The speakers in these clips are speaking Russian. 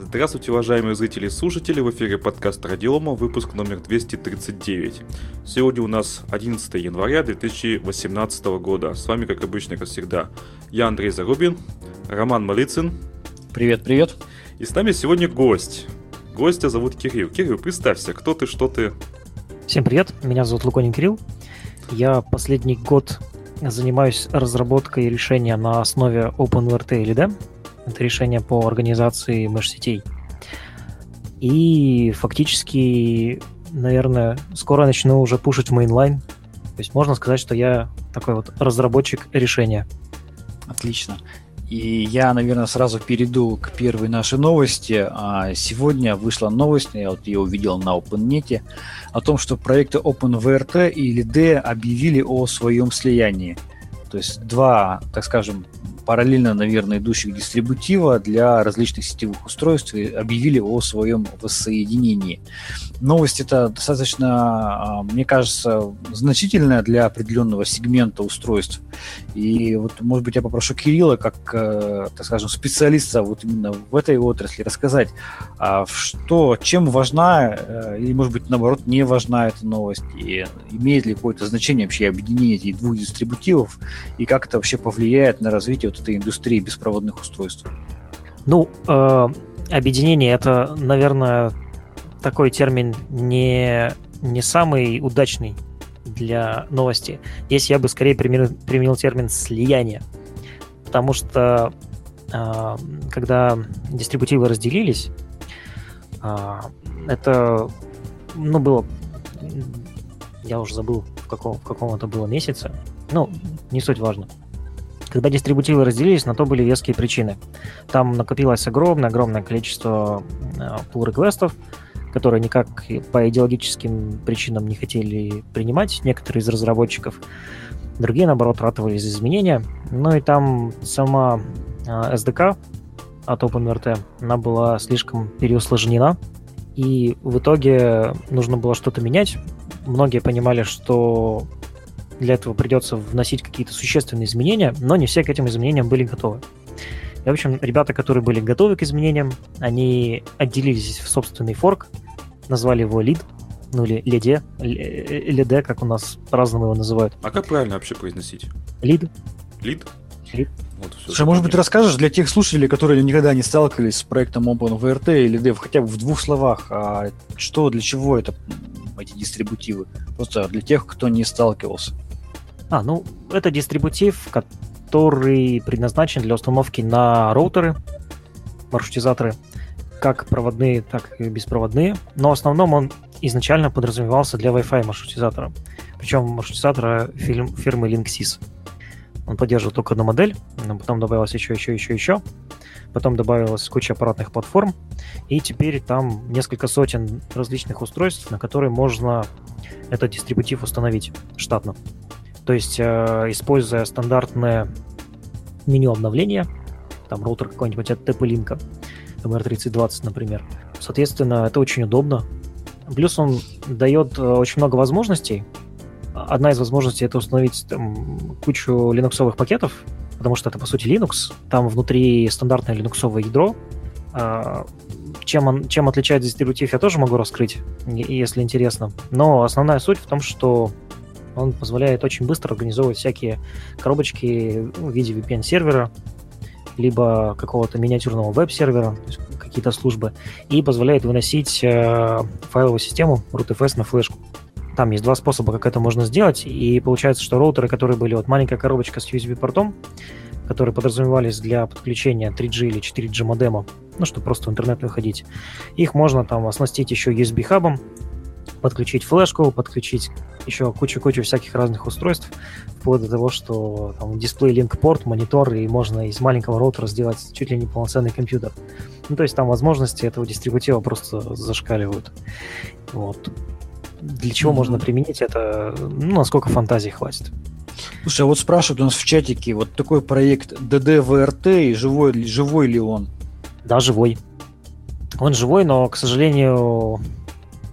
Здравствуйте, уважаемые зрители и слушатели, в эфире подкаст Радиома, выпуск номер 239. Сегодня у нас 11 января 2018 года. С вами, как обычно, как всегда, я Андрей Зарубин, Роман Малицын. Привет, привет. И с нами сегодня гость. Гостя зовут Кирилл. Кирилл, представься, кто ты, что ты? Всем привет, меня зовут Луконин Кирилл. Я последний год занимаюсь разработкой решения на основе OpenWrt или LD. Это решение по организации mesh-сетей. И фактически, наверное, скоро начну уже пушить mainline. То есть можно сказать, что я такой вот разработчик решения. Отлично. И я, наверное, сразу перейду к первой нашей новости. А, сегодня вышла новость, я вот ее увидел на OpenNet, о том, что проекты OpenWrt и LEDE объявили о своем слиянии. То есть два, так скажем, параллельно, наверное, идущих дистрибутива для различных сетевых устройств объявили о своем воссоединении. Новость это достаточно, а, мне кажется, значительная для определенного сегмента устройств. И вот, может быть, я попрошу Кирилла, как, э, так скажем, специалиста вот именно в этой отрасли, рассказать, а, что, чем важна, э, или, может быть, наоборот, не важна эта новость, и имеет ли какое-то значение вообще объединение этих двух дистрибутивов, и как это вообще повлияет на развитие вот этой индустрии беспроводных устройств? Ну, э, объединение это, наверное, такой термин не, не самый удачный для новости. Здесь я бы скорее применил, применил термин слияние. Потому что э, когда дистрибутивы разделились, э, это ну, было я уже забыл, в каком, в каком это было месяце. Ну, не суть важно. Когда дистрибутивы разделились, на то были веские причины. Там накопилось огромное-огромное количество э, pull-реквестов, которые никак по идеологическим причинам не хотели принимать некоторые из разработчиков. Другие, наоборот, ратовали за изменения. Ну и там сама э, SDK от OpenWrt, она была слишком переусложнена, и в итоге нужно было что-то менять. Многие понимали, что для этого придется вносить какие-то существенные изменения, но не все к этим изменениям были готовы. И, в общем, ребята, которые были готовы к изменениям, они отделились в собственный форк, назвали его лид, ну или леде, леде, как у нас по-разному его называют. А как правильно вообще произносить? Лид. Лид? Лид. Вот, Слушай, может быть, расскажешь для тех слушателей, которые никогда не сталкивались с проектом OpenVRT или Dev, хотя бы в двух словах, а что, для чего это эти дистрибутивы? Просто для тех, кто не сталкивался. А, ну, это дистрибутив, который предназначен для установки на роутеры, маршрутизаторы, как проводные, так и беспроводные. Но в основном он изначально подразумевался для Wi-Fi маршрутизатора. Причем маршрутизатора фирмы Linksys. Он поддерживал только одну модель, но потом добавилось еще, еще, еще, еще. Потом добавилась куча аппаратных платформ, и теперь там несколько сотен различных устройств, на которые можно этот дистрибутив установить штатно. То есть, э, используя стандартное меню обновления, там роутер какой-нибудь от TP-Link, MR3020, например. Соответственно, это очень удобно. Плюс он дает э, очень много возможностей. Одна из возможностей это установить там, кучу линуксовых пакетов, потому что это по сути Linux. Там внутри стандартное линуксовое ядро. А, чем, он, чем отличается дистрибутив, я тоже могу раскрыть, если интересно. Но основная суть в том, что он позволяет очень быстро организовывать всякие коробочки в виде VPN-сервера, либо какого-то миниатюрного веб-сервера, какие-то службы, и позволяет выносить э, файловую систему rootfs на флешку. Там есть два способа, как это можно сделать, и получается, что роутеры, которые были вот маленькая коробочка с USB-портом, которые подразумевались для подключения 3G или 4G модема, ну, чтобы просто в интернет выходить, их можно там оснастить еще USB-хабом, подключить флешку, подключить еще кучу-кучу всяких разных устройств, вплоть до того, что там дисплей link порт, монитор, и можно из маленького роутера сделать чуть ли не полноценный компьютер. Ну, то есть там возможности этого дистрибутива просто зашкаливают. Вот. Для чего mm-hmm. можно применить это, ну, насколько фантазии хватит. Слушай, а вот спрашивают у нас в чатике, вот такой проект DDVRT, и живой, живой ли он? Да, живой. Он живой, но, к сожалению,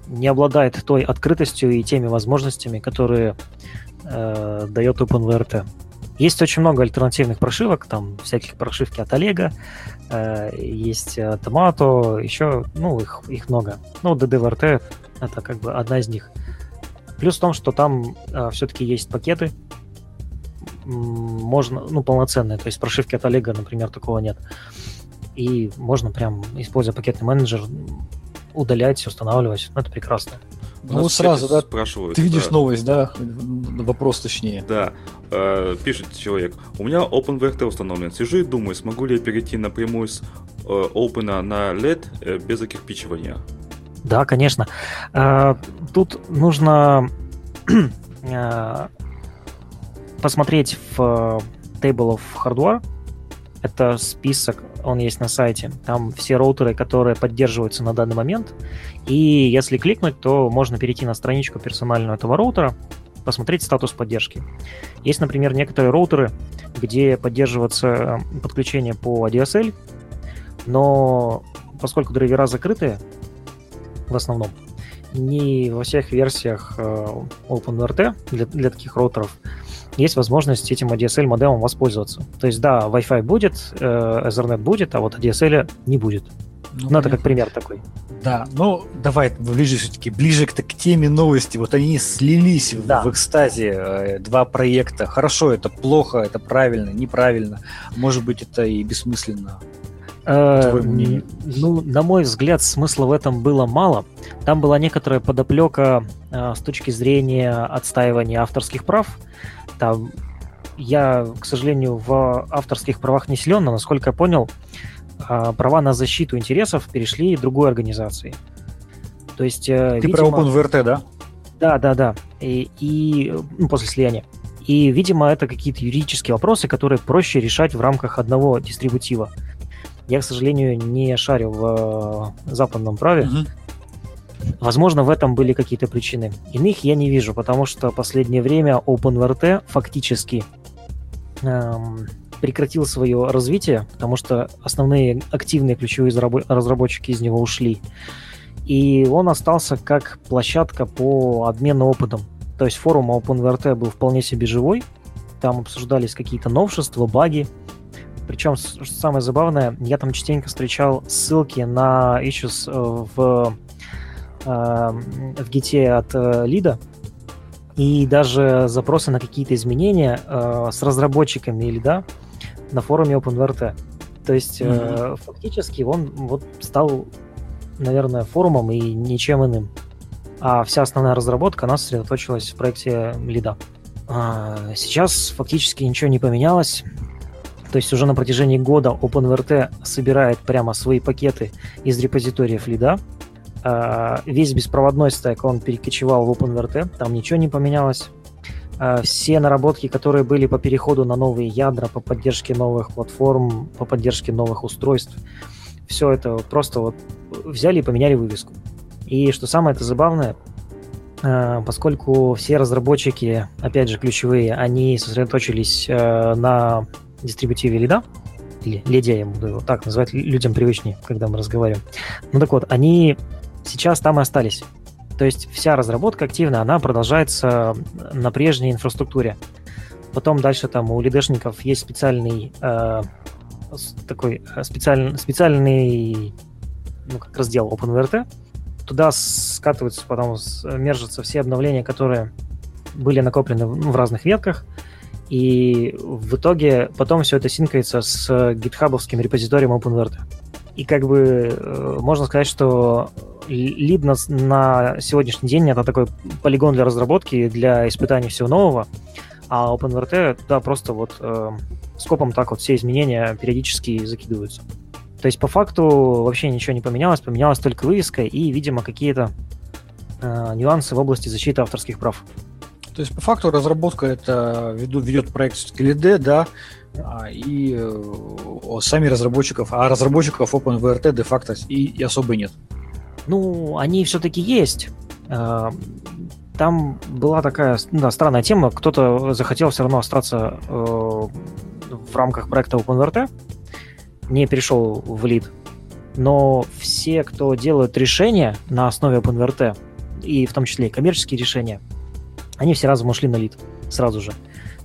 не обладает той открытостью и теми возможностями, которые э, дает OpenVRT. Есть очень много альтернативных прошивок, там всяких прошивки от Олега, э, есть Tomato, еще, ну, их, их много. Ну, DDVRT — это как бы одна из них. Плюс в том, что там э, все-таки есть пакеты, можно, ну, полноценные, то есть прошивки от Олега, например, такого нет. И можно прям, используя пакетный менеджер, удалять, устанавливать. Ну, это прекрасно. Ну, вот сразу, да, спрашивают. Ты видишь да. новость, да? Вопрос точнее. Да. Э, пишет человек. У меня OpenVRT установлен. Сижу и думаю, смогу ли я перейти напрямую с э, Open на LED э, без закирпичивания? Да, конечно. Э, тут нужно э, посмотреть в Table of Hardware. Это список он есть на сайте. Там все роутеры, которые поддерживаются на данный момент. И если кликнуть, то можно перейти на страничку персональную этого роутера, посмотреть статус поддержки. Есть, например, некоторые роутеры, где поддерживается э, подключение по ADSL, но поскольку драйвера закрыты в основном, не во всех версиях э, OpenRT для, для таких роутеров есть возможность этим ADSL модемом воспользоваться. То есть, да, Wi-Fi будет, э, Ethernet будет, а вот ADSL не будет. Ну, ну это как пример такой. Да, ну давай ближе все-таки, ближе к, к теме новости. Вот они слились да. в, в экстазе, э, два проекта. Хорошо, это плохо, это правильно, неправильно. Может быть, это и бессмысленно. Э, ну, на мой взгляд, смысла в этом было мало. Там была некоторая подоплека э, с точки зрения отстаивания авторских прав. Там я, к сожалению, в авторских правах не силен, но, насколько я понял, а, права на защиту интересов перешли другой организации. То есть, э, Ты видимо... про OpenVRT, да? Да, да, да. И, и ну, после слияния. И, видимо, это какие-то юридические вопросы, которые проще решать в рамках одного дистрибутива. Я, к сожалению, не шарю в э, западном праве. Угу. Возможно, в этом были какие-то причины. Иных я не вижу, потому что последнее время OpenVRT фактически эм, прекратил свое развитие, потому что основные активные ключевые разработчики из него ушли. И он остался как площадка по обмену опытом. То есть форум OpenVRT был вполне себе живой. Там обсуждались какие-то новшества, баги. Причем, самое забавное, я там частенько встречал ссылки на issues э, в в гите от э, лида, и даже запросы на какие-то изменения э, с разработчиками лида на форуме OpenVRT. То есть mm-hmm. фактически он вот стал, наверное, форумом и ничем иным. А вся основная разработка, она сосредоточилась в проекте лида. А сейчас фактически ничего не поменялось. То есть уже на протяжении года OpenVRT собирает прямо свои пакеты из репозиториев лида, весь беспроводной стек, он перекочевал в OpenVRT, там ничего не поменялось. А, все наработки, которые были по переходу на новые ядра, по поддержке новых платформ, по поддержке новых устройств, все это просто вот взяли и поменяли вывеску. И что самое это забавное, а, поскольку все разработчики, опять же, ключевые, они сосредоточились на дистрибутиве лида, или леди, я буду его так называть, людям привычнее, когда мы разговариваем. Ну так вот, они сейчас там и остались. То есть вся разработка активная, она продолжается на прежней инфраструктуре. Потом дальше там у лидешников есть специальный э, такой э, специальный, специальный ну, как раздел OpenVRT. Туда скатываются, потом мержатся все обновления, которые были накоплены в, ну, в разных ветках. И в итоге потом все это синкается с гитхабовским репозиторием OpenVRT. И как бы э, можно сказать, что лид на, сегодняшний день это такой полигон для разработки, для испытаний всего нового, а OpenVRT туда просто вот э, скопом так вот все изменения периодически закидываются. То есть по факту вообще ничего не поменялось, поменялась только вывеска и, видимо, какие-то э, нюансы в области защиты авторских прав. То есть по факту разработка это ведет проект LD, да, и э, сами разработчиков, а разработчиков OpenVRT де-факто и, и особо нет. Ну, они все-таки есть. А, там была такая да, странная тема. Кто-то захотел все равно остаться э, в рамках проекта OpenVRT, не перешел в лид. Но все, кто делают решения на основе OpenVRT, и в том числе и коммерческие решения, они все разом ушли на лид сразу же.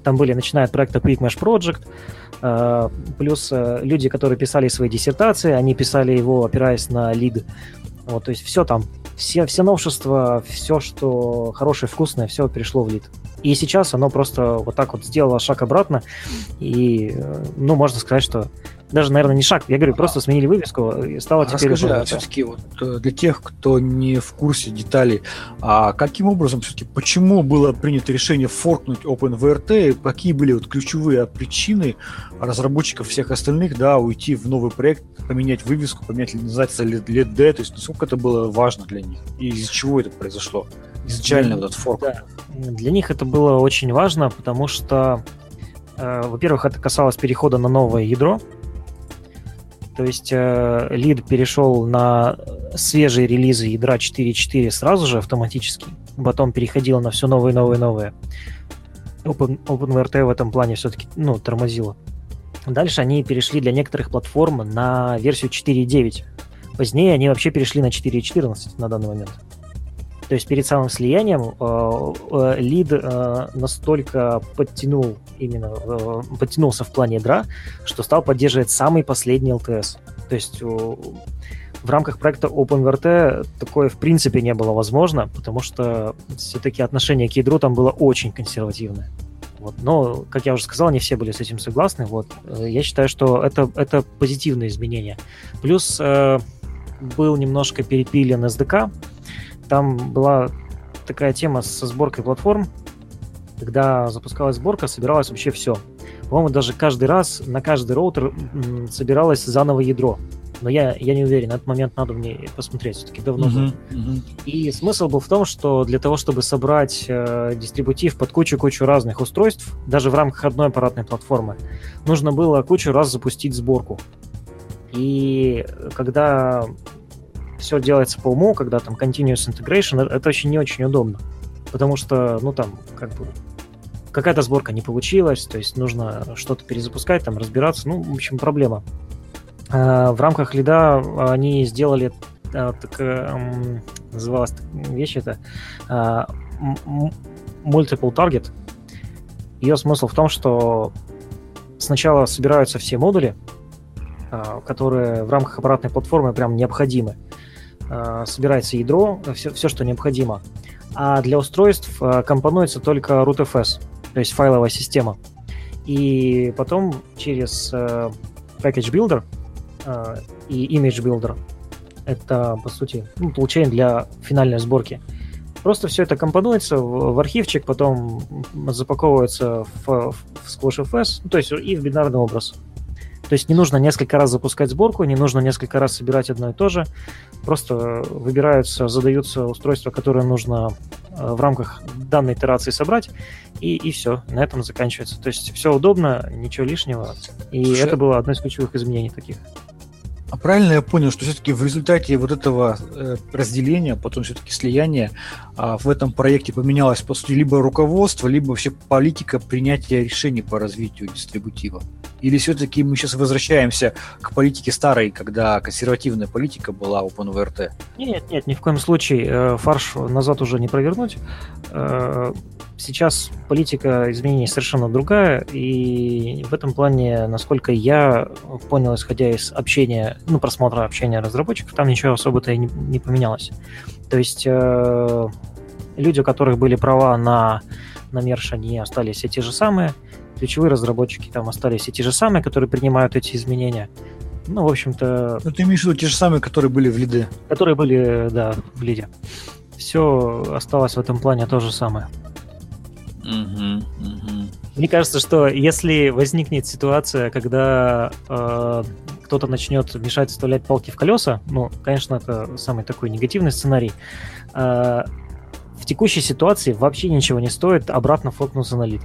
Там были, начиная от проекта Quick Mesh Project, э, плюс э, люди, которые писали свои диссертации, они писали его, опираясь на лид. Вот, то есть все там, все, все новшества, все, что хорошее, вкусное, все перешло в лид. И сейчас оно просто вот так вот сделало шаг обратно, и, э, ну, можно сказать, что даже, наверное, не шаг, я говорю, просто сменили вывеску, и стало теперь... Расскажи, а все-таки вот э, для тех, кто не в курсе деталей, а каким образом все-таки, почему было принято решение форкнуть OpenVRT, и какие были вот ключевые причины разработчиков всех остальных, да, уйти в новый проект, поменять вывеску, поменять называется LED, D, то есть насколько это было важно для них, и из-за чего это произошло? Изначально вот этот форк. Да. Для них это было очень важно, потому что, э, во-первых, это касалось перехода на новое ядро. То есть э, лид перешел на свежие релизы ядра 4.4 сразу же автоматически, потом переходил на все новые, новые, новые. Open, OpenVRT в этом плане все-таки ну, тормозило. Дальше они перешли для некоторых платформ на версию 4.9. Позднее они вообще перешли на 4.14 на данный момент. То есть перед самым слиянием э, э, лид э, настолько подтянул именно подтянулся в плане ядра, что стал поддерживать самый последний LTS. То есть в рамках проекта OpenVRT такое в принципе не было возможно, потому что все-таки отношение к ядру там было очень консервативное. Вот. Но, как я уже сказал, не все были с этим согласны. Вот. Я считаю, что это, это позитивные изменения. Плюс э, был немножко перепилен SDK, там была такая тема со сборкой платформ. Когда запускалась сборка, собиралось вообще все. По-моему, даже каждый раз на каждый роутер собиралось заново ядро. Но я, я не уверен, этот момент надо мне посмотреть, все-таки давно. Мгм, мгм. И смысл был в том, что для того, чтобы собрать э, дистрибутив под кучу-кучу разных устройств, даже в рамках одной аппаратной платформы, нужно было кучу раз запустить сборку. И когда все делается по уму, когда там continuous integration, э- это очень не очень удобно. Потому что, ну там, как бы, какая-то сборка не получилась, то есть нужно что-то перезапускать, там разбираться, ну, в общем, проблема. А, В рамках лида они сделали а, такая, м, называлась так- вещь это а, multiple target. Ее смысл в том, что сначала собираются все модули, а, которые в рамках аппаратной платформы прям необходимы. А, Собирается ядро, все, все, что необходимо. А для устройств а, компонуется только rootfs, то есть файловая система. И потом через э, Package Builder э, и Image Builder это, по сути, ну, получение для финальной сборки. Просто все это компонуется в, архивчик, потом запаковывается в, в SquashFS, ну, то есть и в бинарный образ. То есть не нужно несколько раз запускать сборку, не нужно несколько раз собирать одно и то же. Просто выбираются, задаются устройства, которые нужно э, в рамках данной итерации собрать, и, и все, на этом заканчивается. То есть все удобно, ничего лишнего. И Слушай, это было одно из ключевых изменений таких. А правильно я понял, что все-таки в результате вот этого э, разделения, потом все-таки слияния, а, в этом проекте поменялось, по сути, либо руководство, либо вообще политика принятия решений по развитию дистрибутива? Или все-таки мы сейчас возвращаемся к политике старой, когда консервативная политика была OpenVRT? Нет, нет, ни в коем случае э, фарш назад уже не провернуть. Э, Сейчас политика изменений совершенно другая, и в этом плане, насколько я понял, исходя из общения, ну, просмотра общения разработчиков, там ничего особо-то и не, не поменялось. То есть э, люди, у которых были права на, на мерш, они остались все те же самые, ключевые разработчики там остались все те же самые, которые принимают эти изменения. Ну, в общем-то, Ну, ты имеешь в виду те же самые, которые были в лиде? которые были, да, в лиде. Все осталось в этом плане то же самое. Мне кажется, что если возникнет ситуация, когда э, кто-то начнет мешать вставлять палки в колеса, ну, конечно, это самый такой негативный сценарий, э, в текущей ситуации вообще ничего не стоит обратно фокнуться на лид.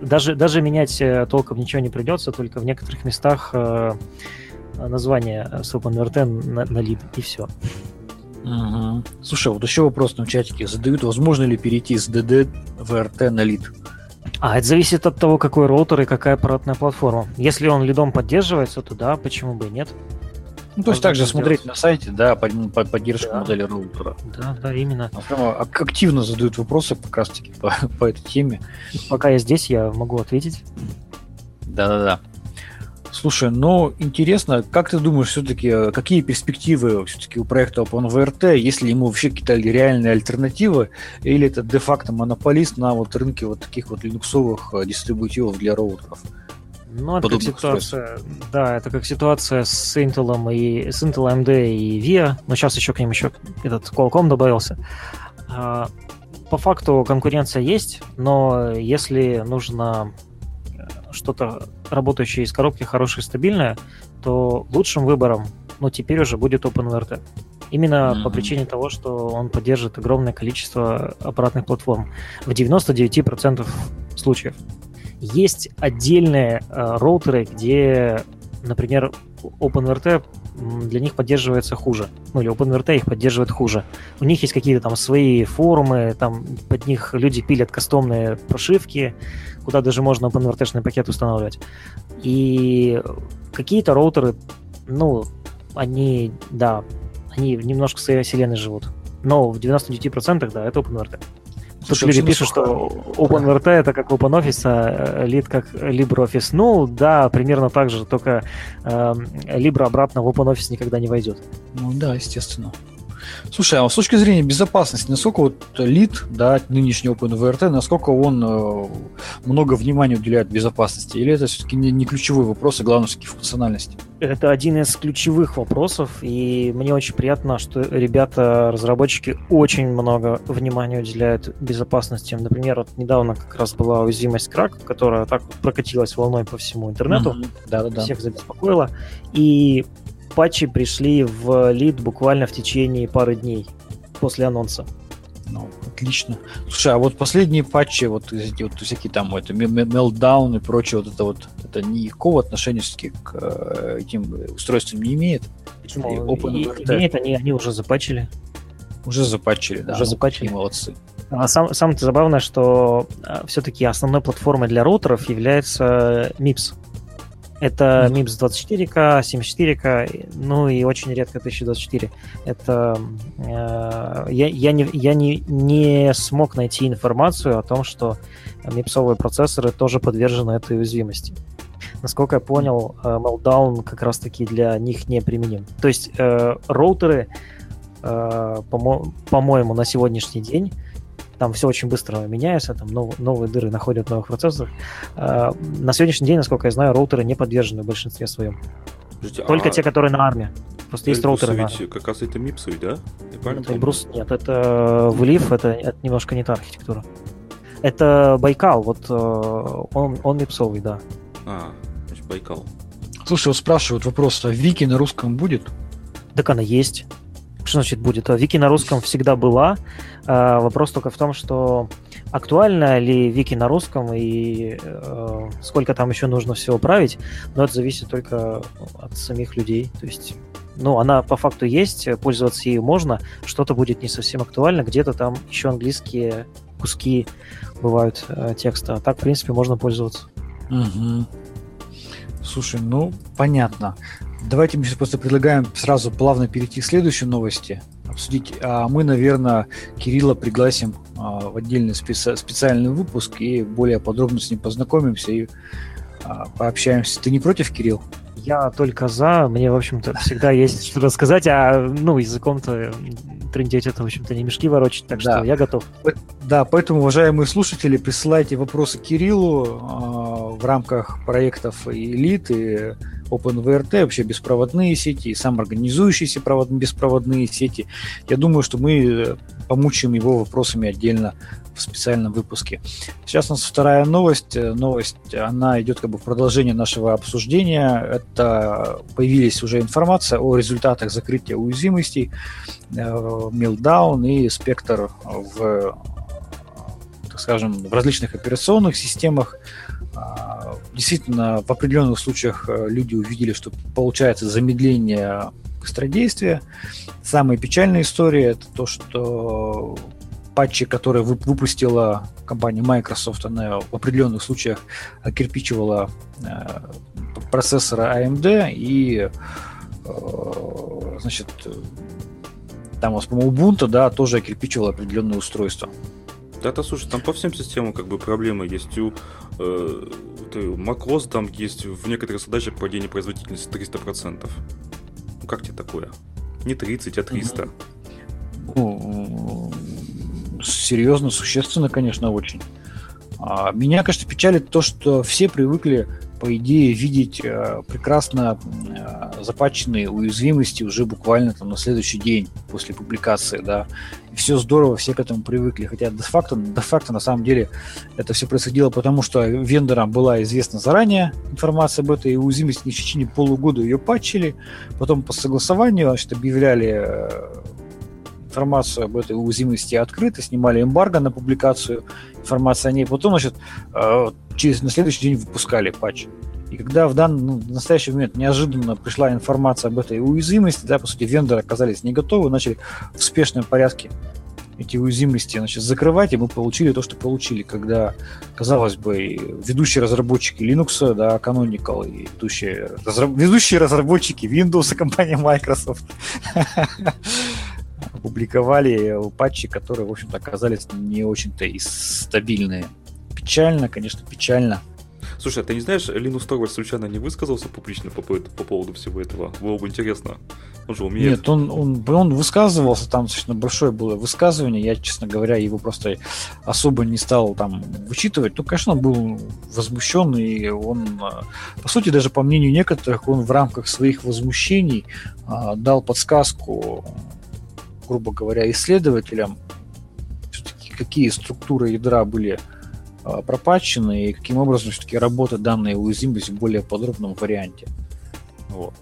Даже, даже менять э, толком ничего не придется, только в некоторых местах э, название с OpenVRT на, на лид, и все. Мгм. Слушай, вот еще вопрос на чатике задают, возможно ли перейти с DD в RT на лид? А, это зависит от того, какой роутер и какая аппаратная платформа. Если он лидом поддерживается, то да, почему бы и нет. Ну, то есть также смотреть на сайте, да, под, под поддержку да. модели роутера. Да, да, именно. А прямо активно задают вопросы как раз таки по, по этой теме. Пока я здесь, я могу ответить. Да-да-да. Слушай, ну интересно, как ты думаешь, все-таки э, какие перспективы все-таки у проекта OpenVRT, если ему вообще какие-то реальные альтернативы, или это де-факто монополист на вот рынке вот таких вот линуксовых э, дистрибутивов для роутеров? Ну, это как ситуация, да, это как ситуация с Intel и с Intel AMD и VIA, но сейчас еще к ним еще этот Qualcomm добавился. А, по факту конкуренция есть, но если нужно что-то работающее из коробки, хорошее, стабильное, то лучшим выбором, ну, теперь уже будет OpenVRT. Именно mm-hmm. по причине того, что он поддержит огромное количество аппаратных платформ. В 99% случаев. Есть отдельные э, роутеры, где, например, OpenVRT для них поддерживается хуже. Ну, или OpenVRT их поддерживает хуже. У них есть какие-то там свои форумы, там под них люди пилят кастомные прошивки, куда даже можно OpenVRT пакет устанавливать. И какие-то роутеры, ну, они, да, они немножко в своей вселенной живут. Но в 99% да, это OpenVRT. Тут люди пишут, что OpenVRT это как OpenOffice, а Lid как LibreOffice. Ну, да, примерно так же, только э, Libre обратно в OpenOffice никогда не войдет. Ну да, естественно. Слушай, а с точки зрения безопасности, насколько вот лид, да, нынешний OpenVRT, насколько он э, много внимания уделяет безопасности? Или это все-таки не, не ключевой вопрос, а главное все-таки функциональность? Это один из ключевых вопросов, и мне очень приятно, что ребята, разработчики, очень много внимания уделяют безопасности. Например, вот недавно как раз была уязвимость крак, которая так вот прокатилась волной по всему интернету, да-да-да. всех забеспокоила, и патчи пришли в лид буквально в течение пары дней после анонса. Ну, отлично. Слушай, а вот последние патчи, вот эти вот всякие там это Meltdown и прочее, вот это вот, это никакого отношения все-таки к э, этим устройствам не имеет? Почему? Open и, имеет, они, они уже запатчили. Уже запатчили, да. Уже ну, запатчили. молодцы. А сам, самое забавное, что а, все-таки основной платформой для роутеров является MIPS. Это MIPS 24К, 74К, ну и очень редко 1024. Это э, я, я, не, я не, не смог найти информацию о том, что мипсовые процессоры тоже подвержены этой уязвимости. Насколько я понял, э, Meltdown как раз-таки для них не применим. То есть э, роутеры, э, по-мо- по-моему, на сегодняшний день там все очень быстро меняется, там нов, новые дыры находят в новых процессорах. А, на сегодняшний день, насколько я знаю, роутеры не подвержены в большинстве своем. Подождите, Только а... те, которые на армии. Просто есть роутеры ведь на как раз это мипсы, да? Я правильно это Брус, нет, это Влив, это, это немножко не та архитектура. Это Байкал, вот э, он, он мипсовый, да. А, значит, Байкал. Слушай, вот спрашивают вопрос, а Вики на русском будет? Так она есть. Что значит будет? Вики на русском всегда была. А, вопрос только в том, что актуально ли Вики на русском и э, сколько там еще нужно всего править, но это зависит только от самих людей. То есть, ну, она по факту есть, пользоваться ею можно, что-то будет не совсем актуально, где-то там еще английские куски бывают э, текста, а так, в принципе, можно пользоваться. Угу. Слушай, ну, понятно. Давайте мы сейчас просто предлагаем сразу плавно перейти к следующей новости, обсудить. А мы, наверное, Кирилла пригласим а, в отдельный специ- специальный выпуск и более подробно с ним познакомимся и а, пообщаемся. Ты не против, Кирилл? Я только за. Мне, в общем-то, всегда есть что рассказать, а ну, языком-то трындеть это, в общем-то, не мешки ворочать, так да. что я готов. Да, поэтому, уважаемые слушатели, присылайте вопросы Кириллу э, в рамках проектов Elite и OpenVRT, вообще беспроводные сети, и самоорганизующиеся провод, беспроводные сети. Я думаю, что мы э, помучаем его вопросами отдельно в специальном выпуске. Сейчас у нас вторая новость. Э, новость, она идет как бы в продолжение нашего обсуждения. Это появились уже информация о результатах закрытия уязвимостей Meltdown э, и Spectre в так скажем, в различных операционных системах, действительно, в определенных случаях э, люди увидели, что получается замедление быстродействия. Самая печальная история это то, что патчи, которые выпустила компания Microsoft, она в определенных случаях кирпичивала э, процессоры AMD и э, значит, там по-моему, Ubuntu, да, тоже кирпичивало определенное устройство. Да-то, слушай, там по всем системам как бы проблемы есть. У э, macOS там есть в некоторых задачах падение производительности 300%. Ну как тебе такое? Не 30, а 300. Ну, серьезно, существенно, конечно, очень. А, меня, конечно, печалит то, что все привыкли по идее, видеть э, прекрасно э, запаченные уязвимости уже буквально там на следующий день после публикации, да. И все здорово, все к этому привыкли. Хотя де-факто, де-факто на самом деле это все происходило потому, что вендорам была известна заранее информация об этой уязвимости, в течение полугода ее патчили, потом по согласованию значит, объявляли э, информацию об этой уязвимости открыто, снимали эмбарго на публикацию информации о ней, потом, значит, э, через, на следующий день выпускали патч. И когда в данный ну, в настоящий момент неожиданно пришла информация об этой уязвимости, да, по сути, вендоры оказались не готовы, начали в спешном порядке эти уязвимости значит, закрывать, и мы получили то, что получили, когда, казалось бы, ведущие разработчики Linux, да, Canonical, и ведущие, разраб... ведущие разработчики Windows, компания Microsoft, опубликовали патчи, которые, в общем-то, оказались не очень-то и стабильные. Печально, конечно, печально. Слушай, а ты не знаешь, Линус Торвальд случайно не высказался публично по, по поводу всего этого? Было бы интересно. Он же умеет. Нет, он, он, он высказывался, там достаточно большое было высказывание, я, честно говоря, его просто особо не стал там вычитывать. Ну, конечно, он был возмущен, и он, а, по сути, даже по мнению некоторых, он в рамках своих возмущений а, дал подсказку грубо говоря, исследователям, какие структуры ядра были а, пропатчены и каким образом все-таки работает данная уязвимость в более подробном варианте. Вот.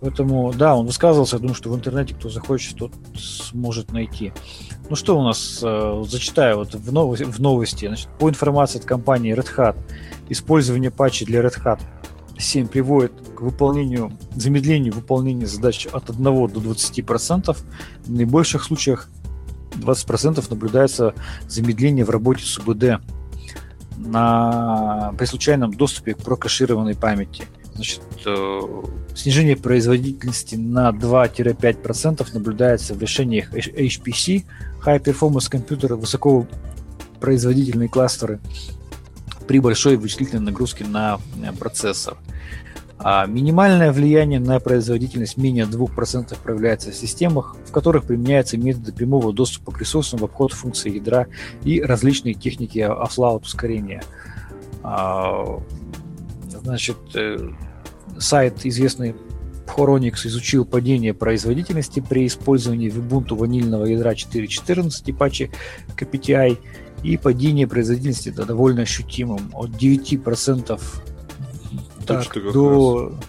Поэтому, да, он высказывался, я думаю, что в интернете кто захочет, тот сможет найти. Ну что у нас, э, зачитаю вот в, новости, в новости. Значит, по информации от компании Red Hat, использование патчей для Red Hat 7 приводит к выполнению, замедлению выполнения задач от 1 до 20%. В наибольших случаях 20% наблюдается замедление в работе с УБД на, при случайном доступе к прокашированной памяти. Значит, э, снижение производительности на 2-5% наблюдается в решениях HPC, High Performance Computer, высокопроизводительные кластеры, при большой вычислительной нагрузке на э, процессор. А минимальное влияние на производительность менее 2% проявляется в системах, в которых применяются методы прямого доступа к ресурсам в обход функции ядра и различные техники offload ускорения. А, значит, э, сайт известный Horonix изучил падение производительности при использовании в Ubuntu ванильного ядра 4.14 и патчи KPTI и падение производительности да, довольно ощутимым. От 9% так, до... Раз.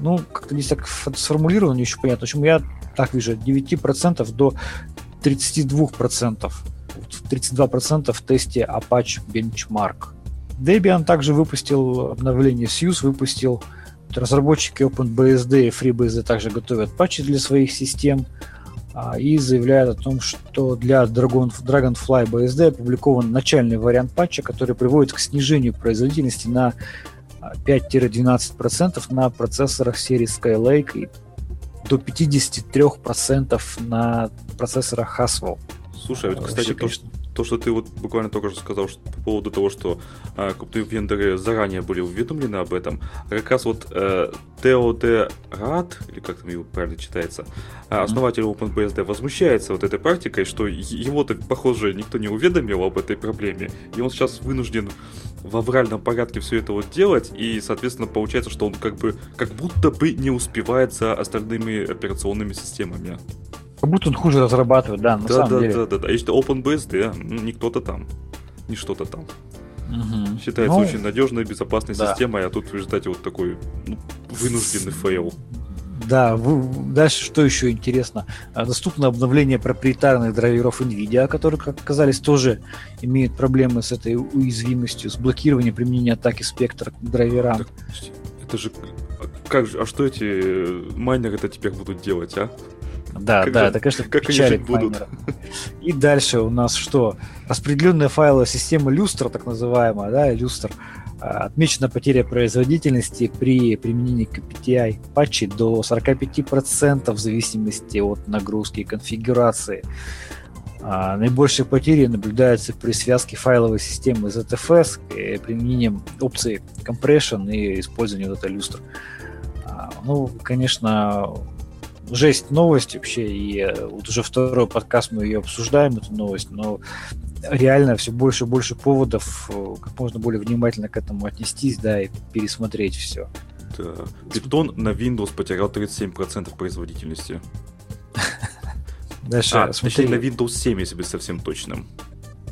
Ну, как-то здесь так сформулировано, не очень понятно. В общем, я так вижу, от 9% до 32%. 32% в тесте Apache Benchmark. Debian также выпустил обновление Suse, выпустил разработчики OpenBSD и FreeBSD также готовят патчи для своих систем. А, и заявляет о том, что для Dragon, Dragonfly BSD опубликован начальный вариант патча, который приводит к снижению производительности на 5-12% а, на процессорах серии Skylake и до 53% на процессорах Haswell. Слушай, а ведь, кстати, Вообще, конечно то, что ты вот буквально только что сказал что, по поводу того, что э, крупные вендоры заранее были уведомлены об этом, как раз вот э, Тео Рад, или как там его правильно читается, э, основатель OpenBSD возмущается вот этой практикой, что его-то, похоже, никто не уведомил об этой проблеме, и он сейчас вынужден в авральном порядке все это вот делать, и, соответственно, получается, что он как бы, как будто бы не успевает за остальными операционными системами. Как будто он хуже разрабатывает, да, на да, самом да, деле. Да, да, да. Если OpenBSD, ну, не кто-то там, не что-то там. Угу. Считается ну, очень надежной, безопасной да. системой, а тут в результате вот такой ну, вынужденный fail. Да, вы, дальше что еще интересно? А, доступно обновление проприетарных драйверов NVIDIA, которые, как оказались, тоже имеют проблемы с этой уязвимостью, с блокированием применения атаки Spectre к драйверам. Так, это же... Как же... А что эти майнеры это теперь будут делать, а? Да, как да, же, это, конечно, как печалит они будут. И дальше у нас что? Распределенная файловая система люстра, так называемая, да, люстр, А, отмечена потеря производительности при применении KPTI патчей до 45% в зависимости от нагрузки и конфигурации. А, наибольшие потери наблюдаются при связке файловой системы ZFS и применением опции compression и использованием вот этой люстры. А, ну, конечно, жесть новость вообще, и э, вот уже второй подкаст мы ее обсуждаем, эту новость, но реально все больше и больше поводов э, как можно более внимательно к этому отнестись, да, и пересмотреть все. Да. Питон на Windows потерял 37% производительности. Дальше, а, смотри. на Windows 7, если быть совсем точным.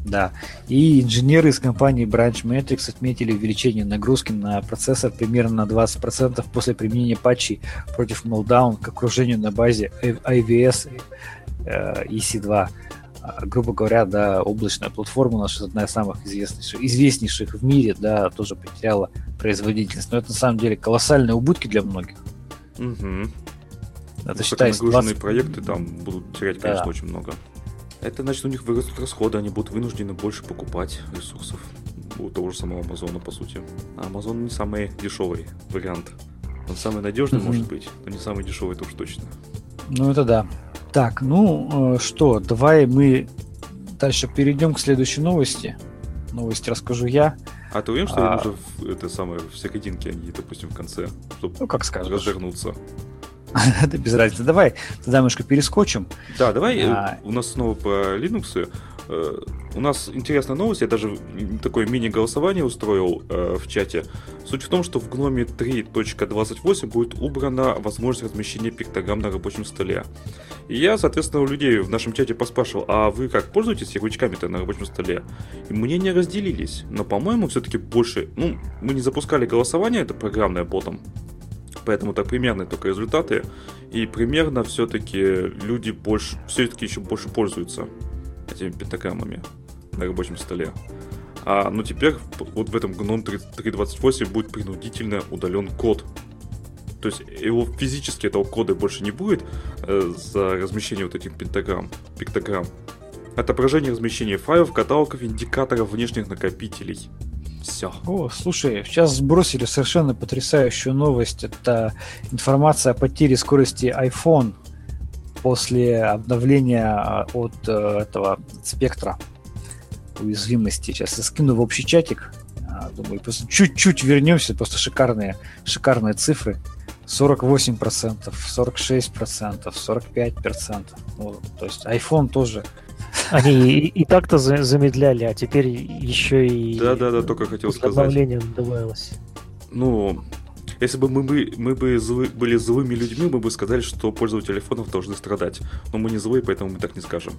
Да. И инженеры из компании Branch Matrix отметили увеличение нагрузки на процессор примерно на 20% после применения патчей против Meltdown к окружению на базе IVS э, EC2. А, грубо говоря, да, облачная платформа наша одна из самых известнейших, известнейших в мире, да, тоже потеряла производительность. Но это на самом деле колоссальные убытки для многих. Угу. Это считай, 20... проекты там будут терять, конечно, да. очень много. Это значит, у них вырастут расходы, они будут вынуждены больше покупать ресурсов у того же самого Амазона, по сути. А Амазон не самый дешевый вариант. Он самый надежный, mm может быть, но не самый дешевый, это уж точно. Ну, это да. Так, ну э, что, давай мы дальше перейдем к следующей новости. Новости расскажу я. А ты уверен, что а... уже в, это самое в серединке, а не, допустим, в конце, чтобы ну, как скажешь. развернуться? Это без разницы. Давай тогда немножко перескочим. Да, давай. Э, а... У нас снова по Linux. Э, у нас интересная новость. Я даже такое мини-голосование устроил э, в чате. Суть в том, что в Gnome 3.28 будет убрана возможность размещения пиктограмм на рабочем столе. И я, соответственно, у людей в нашем чате поспрашивал, а вы как пользуетесь ярлычками-то на рабочем столе? И мнения разделились. Но, по-моему, все-таки больше... Ну, мы не запускали голосование, это программное ботом. Поэтому так примерные только результаты. И примерно все-таки люди больше, все-таки еще больше пользуются этими пентаграммами на рабочем столе. А, ну теперь вот в этом GNOME 3.28 будет принудительно удален код. То есть его физически этого кода больше не будет э, за размещение вот этих пентаграмм, пиктограмм. Отображение размещения файлов, каталогов, индикаторов внешних накопителей. Все. О, слушай, сейчас сбросили совершенно потрясающую новость. Это информация о потере скорости iPhone после обновления а, от э, этого спектра уязвимости. Сейчас я скину в общий чатик. А, думаю, просто чуть-чуть вернемся. Просто шикарные, шикарные цифры. 48%, 46%, 45%. Ну, то есть iPhone тоже они и, и так-то за, замедляли, а теперь еще и... Да-да-да, только хотел сказать. Обновление добавилось. Ну, если бы мы, бы, мы бы злы, были злыми людьми, мы бы сказали, что пользователи айфонов должны страдать. Но мы не злые, поэтому мы так не скажем.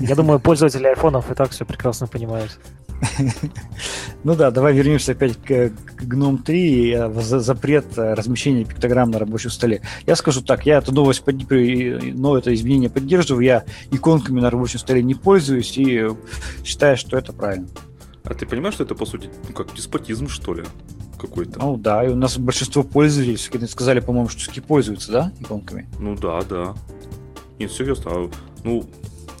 Я думаю, пользователи айфонов и так все прекрасно понимают. Ну да, давай вернемся опять к, к GNOME 3 и э, запрет э, размещения пиктограмм на рабочем столе. Я скажу так, я эту новость, но это изменение поддерживаю, я иконками на рабочем столе не пользуюсь и считаю, что это правильно. А ты понимаешь, что это, по сути, ну, как деспотизм, что ли? Какой-то. Ну да, и у нас большинство пользователей, сказали, по-моему, что все пользуются, да, иконками? Ну да, да. Нет, серьезно, а, ну,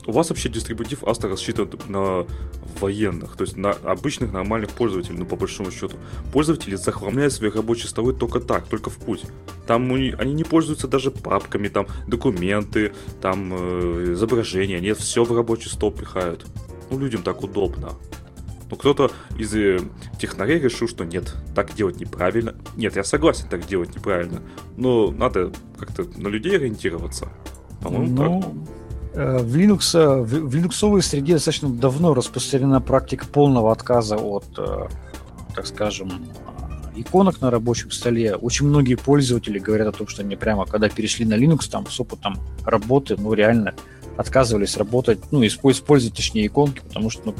у вас вообще дистрибутив Asta рассчитан на военных, то есть на обычных нормальных пользователей, ну по большому счету. Пользователи захламляют свои рабочие столы только так, только в путь. Там они не пользуются даже папками, там документы, там э, изображения, нет, все в рабочий стол пихают. Ну людям так удобно. Но кто-то из э, технарей решил, что нет, так делать неправильно. Нет, я согласен, так делать неправильно. Но надо как-то на людей ориентироваться. По-моему, ну, так. Э, в Linux, э, в Linux среде достаточно давно распространена практика полного отказа от, э, так скажем, иконок на рабочем столе. Очень многие пользователи говорят о том, что они прямо, когда перешли на Linux, там, с опытом работы, ну, реально отказывались работать, ну, использовать, точнее, иконки, потому что,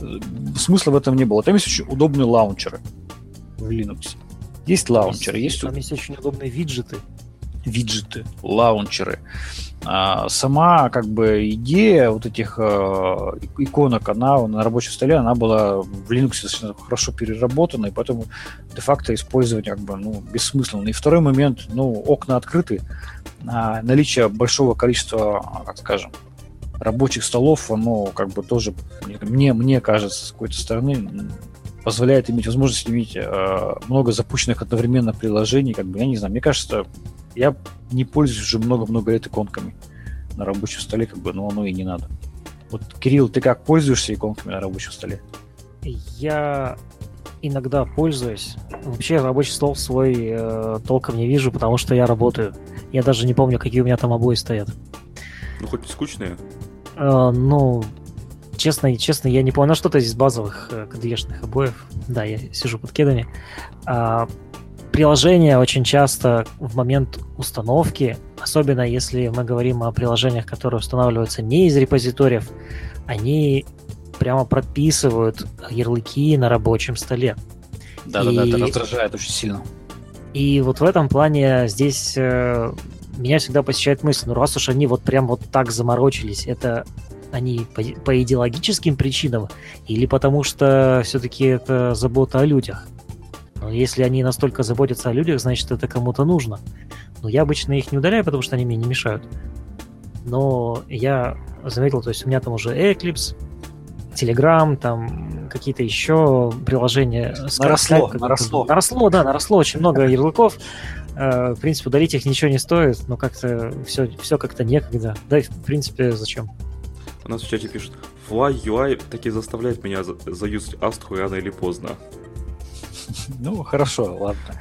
ну, смысла в этом не было. Там есть очень удобные лаунчеры в Linux. Есть лаунчеры, есть... Там есть очень удобные виджеты. Виджеты, лаунчеры. А, сама как бы идея вот этих э, иконок, она на рабочем столе, она была в Linux достаточно хорошо переработана, и поэтому де-факто использовать как бы ну, бессмысленно. И второй момент, ну, окна открыты, а наличие большого количества, как скажем, рабочих столов, оно как бы тоже, мне, мне кажется, с какой-то стороны позволяет иметь возможность иметь э, много запущенных одновременно приложений, как бы, я не знаю, мне кажется, я не пользуюсь уже много-много лет иконками на рабочем столе, как бы, но оно и не надо. Вот, Кирилл, ты как пользуешься иконками на рабочем столе? Я иногда пользуюсь. Вообще рабочий стол свой э, толком не вижу, потому что я работаю. Я даже не помню, какие у меня там обои стоят. Ну, хоть скучные. Э, ну, честно, честно, я не помню. Ну, что-то из базовых э, кдшных обоев. Да, я сижу под кедами. А, приложения очень часто в момент установки, особенно если мы говорим о приложениях, которые устанавливаются не из репозиториев, они прямо прописывают ярлыки на рабочем столе. Да-да-да, это раздражает очень сильно. И вот в этом плане здесь э, меня всегда посещает мысль, ну раз уж они вот прям вот так заморочились, это они по, по идеологическим причинам или потому что все-таки это забота о людях? Но если они настолько заботятся о людях, значит это кому-то нужно. Но я обычно их не удаляю, потому что они мне не мешают. Но я заметил, то есть у меня там уже Eclipse, Telegram, там какие-то еще приложения. Наросло, Skype, наросло. Наросло, да, наросло очень много ярлыков. Э, в принципе, удалить их ничего не стоит, но как-то все, все как-то некогда. Да, в принципе, зачем? У нас в чате пишут, Fly UI таки заставляет меня заюзать Астру рано или поздно. Ну, хорошо, ладно.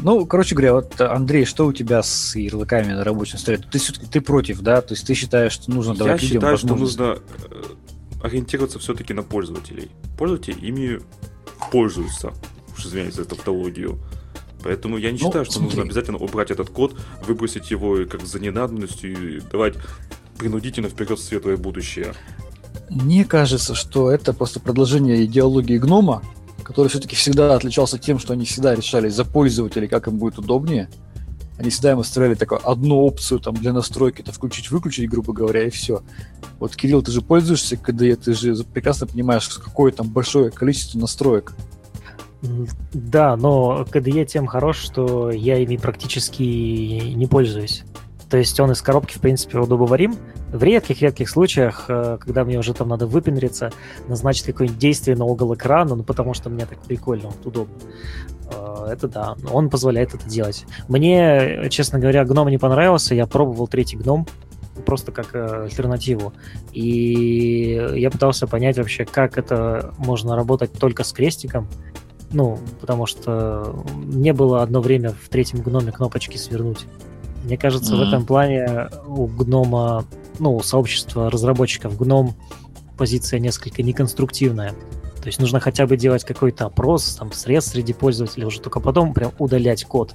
Ну, короче говоря, вот, Андрей, что у тебя с ярлыками на рабочем столе? Ты все-таки ты против, да? То есть ты считаешь, что нужно давать Я людям считаю, что нужно э, ориентироваться все-таки на пользователей. Пользователи ими пользуются, уж извиняюсь за тавтологию. Поэтому я не ну, считаю, что смотри. нужно обязательно убрать этот код, выбросить его как за ненадобностью и давать принудительно вперед в светлое будущее. Мне кажется, что это просто продолжение идеологии гнома, который все-таки всегда отличался тем, что они всегда решали за пользователей, как им будет удобнее. Они всегда им оставляли такую одну опцию там для настройки, это включить-выключить, грубо говоря, и все. Вот, Кирилл, ты же пользуешься KDE, ты же прекрасно понимаешь, какое там большое количество настроек. Да, но KDE тем хорош, что я ими практически не пользуюсь. То есть он из коробки, в принципе, удобоварим. В редких-редких случаях, э, когда мне уже там надо выпендриться, назначить какое-нибудь действие на угол экрана, ну потому что мне так прикольно, вот удобно. Э, это да, он позволяет это делать. Мне, честно говоря, гном не понравился, я пробовал третий гном, просто как э, альтернативу. И я пытался понять вообще, как это можно работать только с крестиком. Ну, потому что не было одно время в третьем гноме кнопочки свернуть. Мне кажется, mm-hmm. в этом плане у гнома, ну, у сообщества разработчиков гном позиция несколько неконструктивная. То есть нужно хотя бы делать какой-то опрос, там, средств среди пользователей, уже только потом прям удалять код.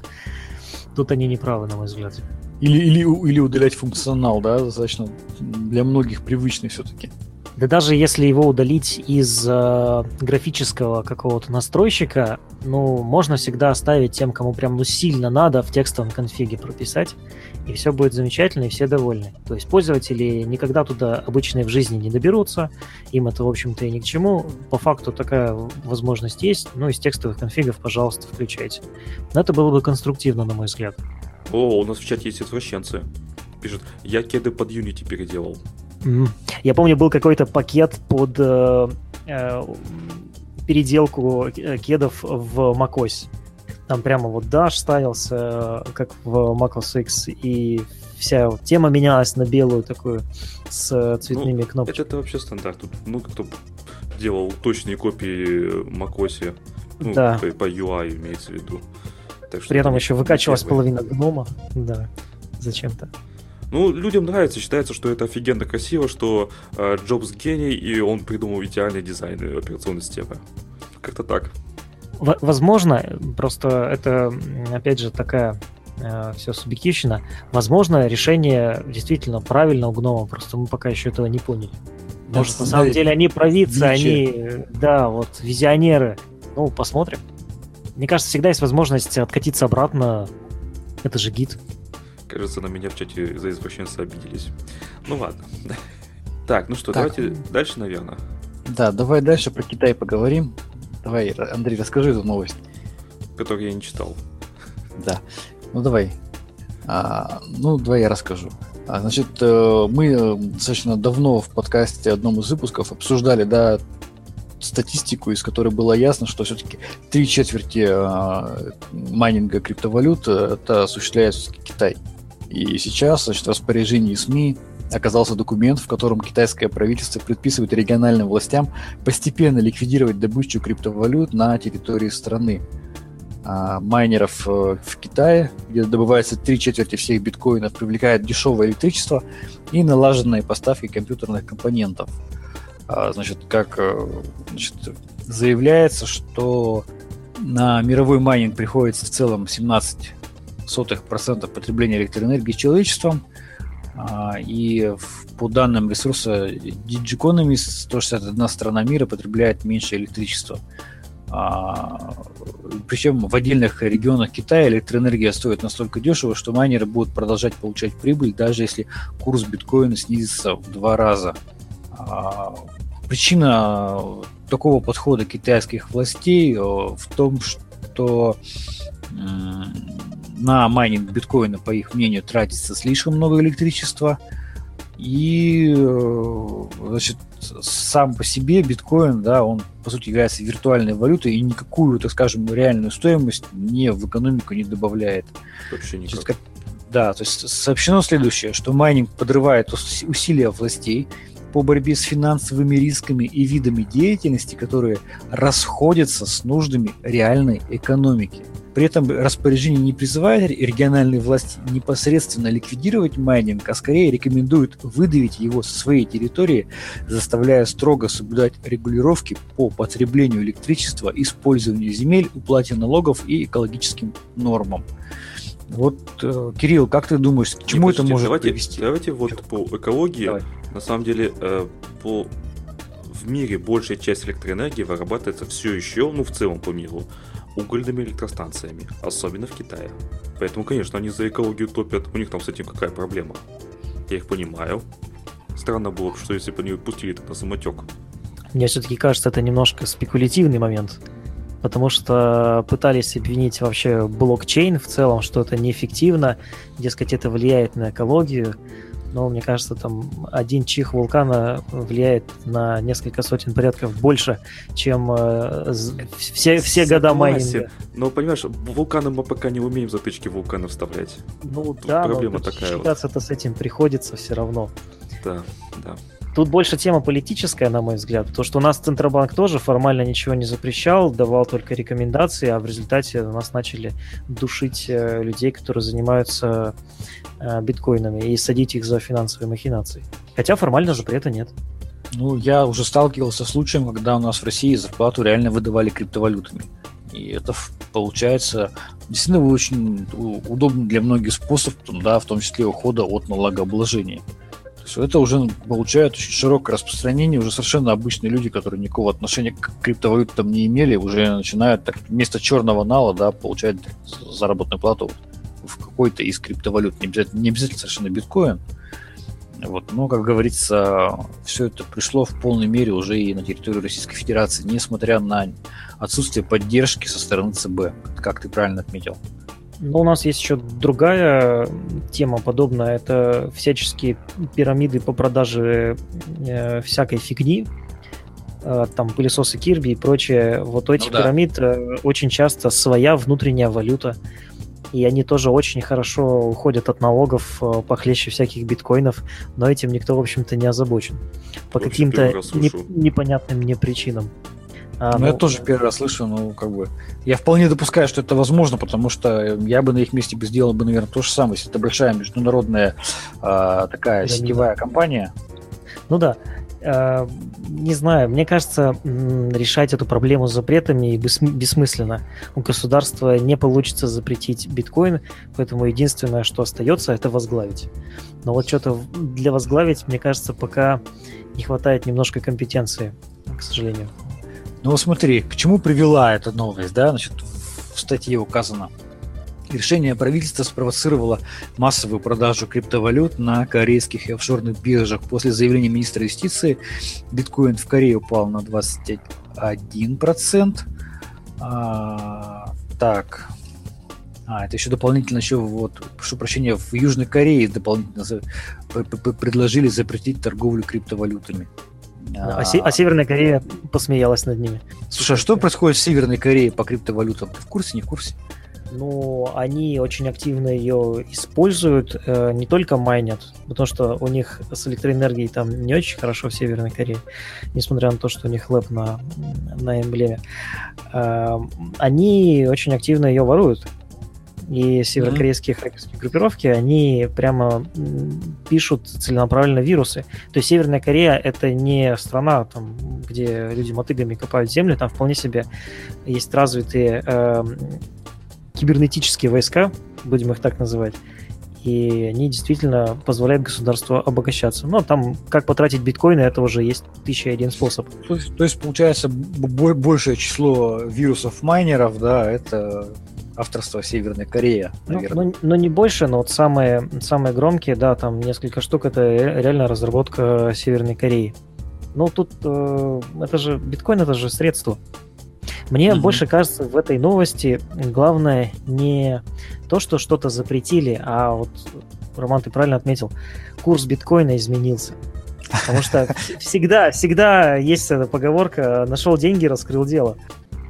Тут они не правы, на мой взгляд. Или, или, или удалять функционал, да, достаточно для многих привычный все-таки. Да даже если его удалить из э, графического какого-то настройщика, ну, можно всегда оставить тем, кому прям ну сильно надо в текстовом конфиге прописать, и все будет замечательно, и все довольны. То есть пользователи никогда туда обычные в жизни не доберутся, им это, в общем-то, и ни к чему. По факту такая возможность есть, ну, из текстовых конфигов, пожалуйста, включайте. Но это было бы конструктивно, на мой взгляд. О, у нас в чате есть извращенцы. Пишут, я кеды под Unity переделал. Я помню, был какой-то пакет под э, э, переделку э, кедов в macOS. Там прямо вот Dash ставился, э, как в macOS X, и вся тема менялась на белую такую с цветными ну, кнопками. Это, это вообще стандарт. Тут много кто делал точные копии macOS. Ну, да. по, по UI имеется в виду. Так что При этом еще выкачивалась половина гнома. Да, зачем-то. Ну, людям нравится, считается, что это офигенно красиво, что э, Джобс гений, и он придумал идеальный дизайн операционной системы. Как-то так. Возможно, просто это, опять же, такая э, все субъективщина. Возможно, решение действительно правильно у гнома, просто мы пока еще этого не поняли. Может, на самом деле они провидцы, они, да, вот, визионеры. Ну, посмотрим. Мне кажется, всегда есть возможность откатиться обратно. Это же гид. Кажется, на меня в чате за извращенца обиделись. Ну ладно. Так, ну что, так. давайте дальше, наверное. Да, давай дальше про Китай поговорим. Давай, Андрей, расскажи эту новость. Которую я не читал. Да. Ну давай. А, ну, давай я расскажу. А, значит, э, мы достаточно давно в подкасте одном из выпусков обсуждали, да, статистику, из которой было ясно, что все-таки три четверти э, майнинга криптовалют это осуществляет Китай. И сейчас, значит, в распоряжении СМИ оказался документ, в котором китайское правительство предписывает региональным властям постепенно ликвидировать добычу криптовалют на территории страны. А, майнеров э, в Китае, где добывается три четверти всех биткоинов, привлекает дешевое электричество и налаженные поставки компьютерных компонентов. А, значит, как э, значит, заявляется, что на мировой майнинг приходится в целом 17 сотых процентов потребления электроэнергии человечеством, а, и по данным ресурса Digiconomy 161 страна мира потребляет меньше электричества. А, причем в отдельных регионах Китая электроэнергия стоит настолько дешево, что майнеры будут продолжать получать прибыль, даже если курс биткоина снизится в два раза. А, причина такого подхода китайских властей э, в том, что на майнинг биткоина, по их мнению, тратится слишком много электричества, и э, значит, сам по себе биткоин, да, он по сути является виртуальной валютой и никакую, так скажем, реальную стоимость не в экономику не добавляет. Вообще никак. Есть, как, да, то есть сообщено следующее, что майнинг подрывает усилия властей по борьбе с финансовыми рисками и видами деятельности, которые расходятся с нуждами реальной экономики. При этом распоряжение не призывает региональные власти непосредственно ликвидировать майнинг, а скорее рекомендует выдавить его со своей территории, заставляя строго соблюдать регулировки по потреблению электричества, использованию земель, уплате налогов и экологическим нормам. Вот, э, Кирилл, как ты думаешь, к чему Не, это может давайте, привести? Давайте вот по экологии. Давай. На самом деле, э, по в мире большая часть электроэнергии вырабатывается все еще, ну в целом по миру, угольными электростанциями, особенно в Китае. Поэтому, конечно, они за экологию топят. У них там с этим какая проблема? Я их понимаю. Странно было бы, что если бы они пустили это на самотек. Мне все-таки кажется, это немножко спекулятивный момент. Потому что пытались обвинить вообще блокчейн в целом, что это неэффективно, дескать, это влияет на экологию но мне кажется, там один чих вулкана влияет на несколько сотен порядков больше, чем э, все, все года майнинга. Но понимаешь, вулканы мы пока не умеем затычки вулкана вставлять. Ну Тут да, проблема но такая. Считаться-то вот. с этим приходится все равно. Да, да. Тут больше тема политическая, на мой взгляд, то что у нас Центробанк тоже формально ничего не запрещал, давал только рекомендации, а в результате у нас начали душить э, людей, которые занимаются э, биткоинами, и садить их за финансовые махинации. Хотя формально запрета нет. Ну, я уже сталкивался с случаем, когда у нас в России зарплату реально выдавали криптовалютами. И это получается действительно очень удобный для многих способ, да, в том числе ухода от налогообложения все это уже получает очень широкое распространение, уже совершенно обычные люди, которые никакого отношения к криптовалютам не имели, уже начинают так, вместо черного нала, да, получать заработную плату в какой-то из криптовалют, не обязательно, не обязательно совершенно биткоин. Вот. Но, как говорится, все это пришло в полной мере уже и на территорию Российской Федерации, несмотря на отсутствие поддержки со стороны ЦБ, как ты правильно отметил. Но у нас есть еще другая тема подобная. Это всяческие пирамиды по продаже э, всякой фигни. Э, там пылесосы Кирби и прочее. Вот у этих ну, да. пирамид э, очень часто своя внутренняя валюта. И они тоже очень хорошо уходят от налогов э, похлеще всяких биткоинов, но этим никто, в общем-то, не озабочен. По каким-то не, непонятным мне причинам. А, ну, ну, я тоже первый раз слышу, ну, как бы, я вполне допускаю, что это возможно, потому что я бы на их месте бы сделал бы, наверное, то же самое, если это большая международная а, такая да, сетевая компания. Ну да, а, не знаю, мне кажется, решать эту проблему с запретами бессмысленно. У государства не получится запретить биткоин, поэтому единственное, что остается, это возглавить. Но вот что-то для возглавить, мне кажется, пока не хватает немножко компетенции, к сожалению. Ну смотри, к чему привела эта новость, да, значит, в статье указано. Решение правительства спровоцировало массовую продажу криптовалют на корейских и офшорных биржах. После заявления министра юстиции биткоин в Корее упал на 21%. А, так, а, это еще дополнительно еще вот, прошу прощения, в Южной Корее дополнительно за, предложили запретить торговлю криптовалютами А, а, а Северная Корея посмеялась над ними. Слушай, а что происходит в Северной Корее по криптовалютам? Ты в курсе, не в курсе? Ну, они очень активно ее используют, э, не только майнят, потому что у них с электроэнергией там не очень хорошо в Северной Корее, несмотря на то, что у них лэп на, на эмблеме. Э, они очень активно ее воруют. И северокорейские mm-hmm. хакерские группировки, они прямо пишут целенаправленно вирусы. То есть Северная Корея — это не страна, там, где люди мотыгами копают землю, там вполне себе есть развитые э, кибернетические войска, будем их так называть, и они действительно позволяют государству обогащаться. Но там, как потратить биткоины, это уже есть тысяча один способ. То есть, то есть получается, большее число вирусов майнеров, да, это авторство Северной Кореи, наверное. Ну, ну, ну, не больше, но вот самые, самые громкие, да, там несколько штук, это реально разработка Северной Кореи. Ну, тут э, это же биткоин, это же средство. Мне mm-hmm. больше кажется, в этой новости главное не то, что что-то запретили, а вот, Роман, ты правильно отметил, курс биткоина изменился. Потому что всегда, всегда есть эта поговорка «нашел деньги, раскрыл дело».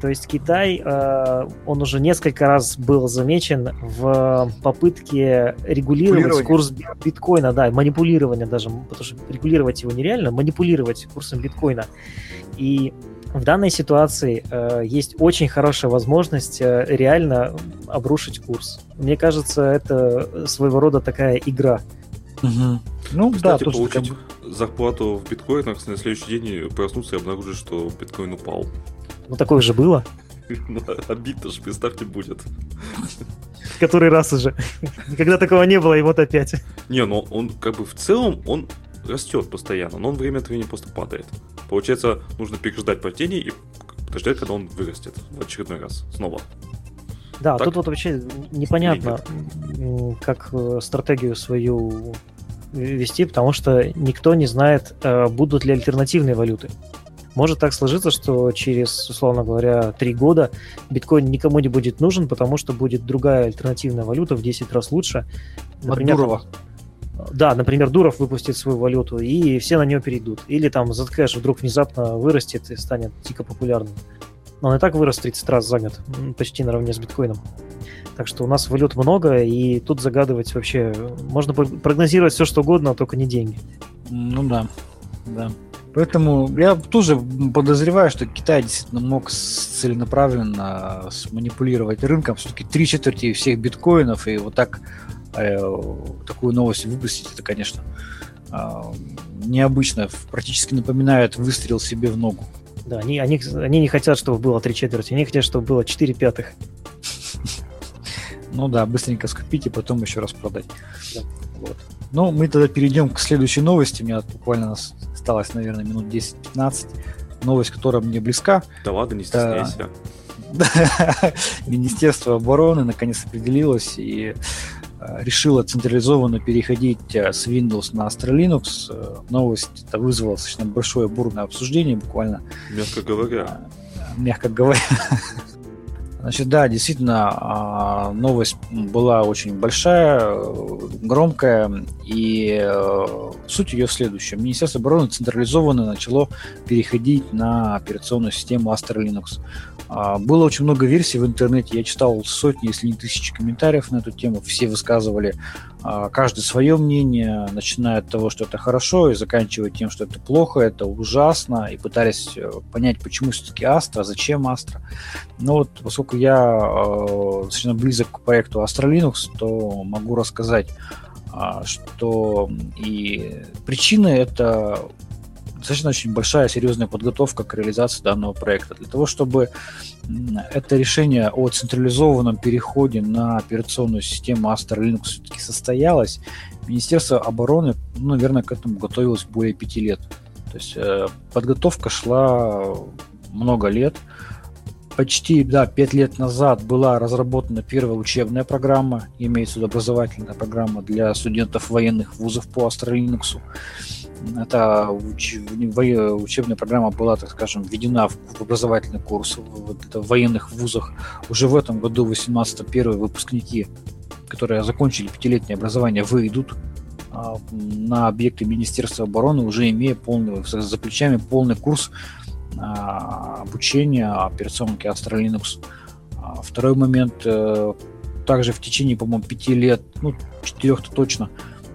То есть Китай, э, он уже несколько раз был замечен в попытке регулировать курс биткоина, да, манипулирование даже, потому что регулировать его нереально, манипулировать курсом биткоина. И в данной ситуации э, есть очень хорошая возможность э, реально обрушить курс. Мне кажется, это своего рода такая игра. Угу. Ну Кстати, да, получить как зарплату в биткоинах, на следующий день проснуться и обнаружить, что биткоин упал. Ну такое же было. Ну, обидно же, представьте, будет. Который раз уже. Никогда такого не было, и вот опять. Не, но он как бы в целом, он растет постоянно, но он время от времени просто падает. Получается, нужно переждать падение и подождать, когда он вырастет в очередной раз снова. Да, так? тут вот вообще непонятно, как э, стратегию свою вести, потому что никто не знает, э, будут ли альтернативные валюты. Может так сложиться, что через, условно говоря, три года биткоин никому не будет нужен, потому что будет другая альтернативная валюта в 10 раз лучше. Например, От да, например, Дуров выпустит свою валюту, и все на нее перейдут. Или там Zcash вдруг внезапно вырастет и станет дико популярным. Но он и так вырос 30 раз за год, почти наравне с биткоином. Так что у нас валют много, и тут загадывать вообще... Можно прогнозировать все, что угодно, только не деньги. Ну да, да. Поэтому я тоже подозреваю, что Китай действительно мог целенаправленно сманипулировать рынком. Все-таки три четверти всех биткоинов, и вот так Э, такую новость выпустить, это, конечно, а, необычно. Практически напоминает выстрел себе в ногу. Да, они, они, они не хотят, чтобы было три четверти, они хотят, чтобы было четыре пятых. Ну да, быстренько скупить и потом еще раз продать. Да. Вот. Ну, мы тогда перейдем к следующей новости. У меня буквально осталось, наверное, минут 10-15. Новость, которая мне близка. Да ладно, не стесняйся. Министерство обороны наконец определилось и Э, решила централизованно переходить э, с Windows на Astra Linux. Э, новость это вызвала достаточно большое бурное обсуждение, буквально. Мягко говоря. Мягко говоря. Значит, да, действительно, а, новость была очень большая, громкая, и суть ее в следующем. Министерство обороны централизованно начало переходить на операционную систему Astra Linux. А, было очень много версий в интернете, я читал сотни, если не тысячи комментариев на эту тему, все высказывали а, каждое свое мнение, начиная от того, что это хорошо, и заканчивая тем, что это плохо, это ужасно, и пытались э, понять, почему все-таки Астра, зачем Астра. Но вот поскольку я э, достаточно близок к проекту Astra Linux, то могу рассказать, э, что и причины это достаточно очень большая, серьезная подготовка к реализации данного проекта. Для того, чтобы это решение о централизованном переходе на операционную систему Astra Linux все-таки состоялось, Министерство обороны, ну, наверное, к этому готовилось более пяти лет. То есть э, подготовка шла много лет. Почти, да, пять лет назад была разработана первая учебная программа, имеется в виду образовательная программа для студентов военных вузов по Astra Linux. Это уч... учебная программа была, так скажем, введена в образовательный курс в, в военных вузах. Уже в этом году, 18 первые выпускники, которые закончили пятилетнее образование, выйдут а, на объекты Министерства обороны, уже имея полный, за плечами полный курс а, обучения операционки Astra Linux. А, второй момент, э, также в течение, по-моему, пяти лет, ну, четырех-то точно,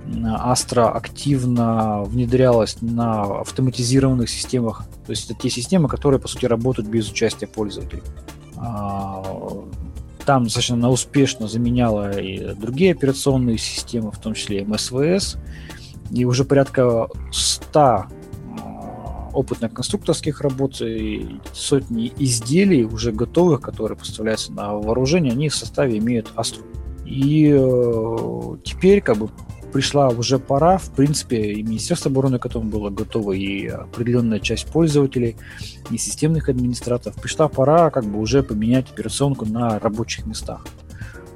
Astra активно внедрялась на автоматизированных системах. То есть это те системы, которые, по сути, работают без участия пользователей. Там достаточно успешно заменяла и другие операционные системы, в том числе МСВС. И уже порядка 100 а, опытных конструкторских работ и сотни изделий уже готовых, которые поставляются на вооружение, они в составе имеют Астру. И э, теперь как бы пришла уже пора, в принципе, и Министерство обороны к этому было готово, и определенная часть пользователей, и системных администраторов. Пришла пора как бы уже поменять операционку на рабочих местах.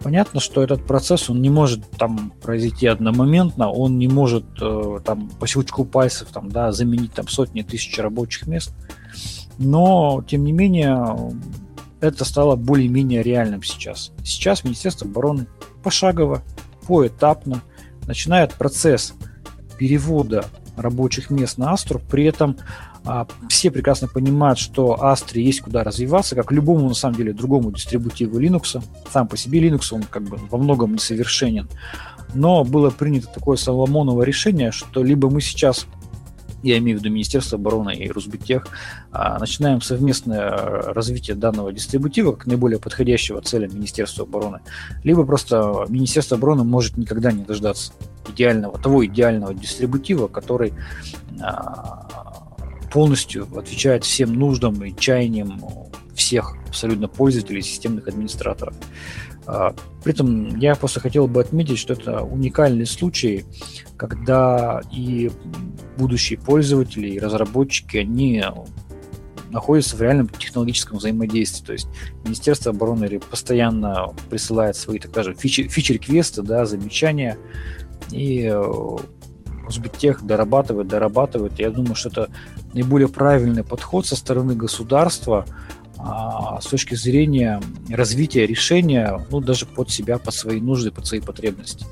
Понятно, что этот процесс, он не может там произойти одномоментно, он не может э, там по щелчку пальцев там, да, заменить там сотни тысяч рабочих мест, но, тем не менее, это стало более-менее реальным сейчас. Сейчас Министерство обороны пошагово, поэтапно – начинает процесс перевода рабочих мест на Астру, при этом а, все прекрасно понимают, что Астре есть куда развиваться, как любому, на самом деле, другому дистрибутиву Linux. Сам по себе Linux, он как бы во многом несовершенен. Но было принято такое Соломоново решение, что либо мы сейчас я имею в виду Министерство обороны и Русбиттех, а, начинаем совместное а, развитие данного дистрибутива как наиболее подходящего целям Министерства обороны, либо просто Министерство обороны может никогда не дождаться идеального, того идеального дистрибутива, который а, полностью отвечает всем нуждам и чаяниям всех абсолютно пользователей системных администраторов. При этом я просто хотел бы отметить, что это уникальный случай, когда и будущие пользователи, и разработчики, они находятся в реальном технологическом взаимодействии. То есть Министерство обороны постоянно присылает свои, так скажем, фичи-реквесты, да, замечания, и Узбектех э, дорабатывает, дорабатывает. Я думаю, что это наиболее правильный подход со стороны государства а, с точки зрения развития решения, ну, даже под себя, под свои нужды, под свои потребности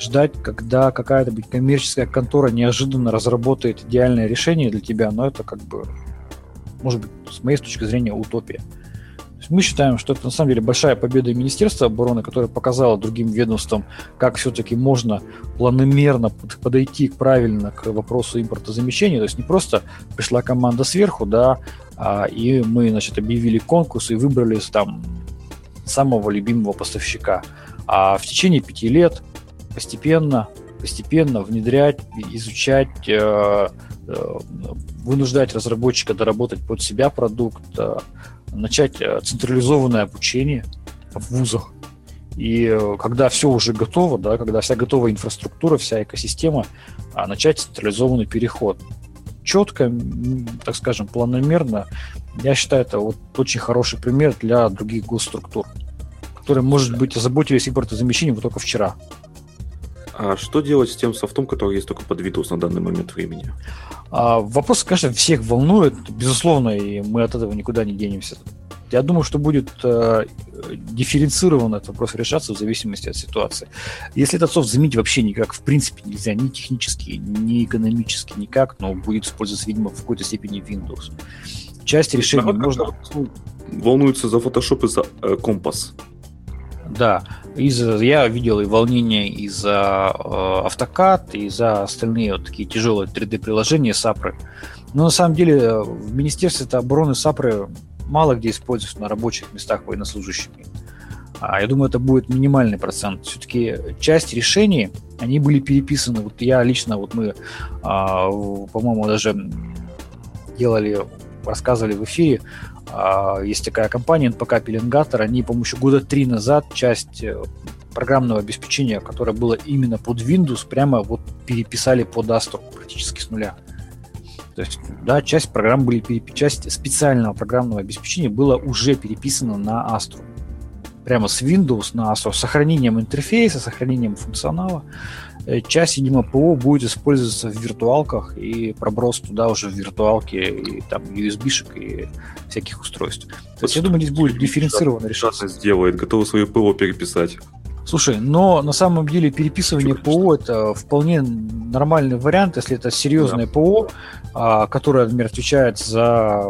ждать, когда какая-то быть коммерческая контора неожиданно разработает идеальное решение для тебя, но это как бы, может быть, с моей точки зрения, утопия. Мы считаем, что это на самом деле большая победа Министерства обороны, которое показало другим ведомствам, как все-таки можно планомерно подойти правильно к вопросу импортозамещения. То есть не просто пришла команда сверху, да, а, и мы, значит, объявили конкурс и выбрали там самого любимого поставщика. А в течение пяти лет постепенно, постепенно внедрять, изучать, э, э, вынуждать разработчика доработать под себя продукт, э, начать централизованное обучение в вузах. И когда все уже готово, да, когда вся готова инфраструктура, вся экосистема, а начать централизованный переход. Четко, так скажем, планомерно, я считаю, это вот очень хороший пример для других госструктур, которые, может быть, озаботились импортозамещением вот только вчера. А что делать с тем софтом, который есть только под Windows на данный момент времени? А, вопрос, конечно, всех волнует, безусловно, и мы от этого никуда не денемся. Я думаю, что будет э, дифференцированно этот вопрос решаться в зависимости от ситуации. Если этот софт заменить вообще никак, в принципе, нельзя, ни технически, ни экономически, никак, но будет использоваться, видимо, в какой-то степени Windows. Часть решений Народ можно... Волнуется за Photoshop и за э, Compass. Да, из я видел и волнение из-за э, автокад, и за остальные вот такие тяжелые 3D-приложения САПры. Но на самом деле в Министерстве обороны САПры мало где используются на рабочих местах военнослужащими. А я думаю, это будет минимальный процент. Все-таки часть решений, они были переписаны. Вот я лично, вот мы, а, по-моему, даже делали, рассказывали в эфире есть такая компания NPK Пеленгатор, они, по-моему, года три назад часть э, программного обеспечения, которое было именно под Windows, прямо вот переписали под Astro практически с нуля. То есть, да, часть программ были переп... часть специального программного обеспечения была уже переписана на Astro. Прямо с Windows на Astro, с сохранением интерфейса, сохранением функционала. Э, часть, видимо, ПО будет использоваться в виртуалках и проброс туда уже в виртуалке и там USB-шек и всяких устройств. То есть, я думаю, здесь будет дифференцированно решаться. сделает, готовы свое ПО переписать. Слушай, но на самом деле переписывание ПО это вполне нормальный вариант, если это серьезное да. ПО, а, которое, например, отвечает за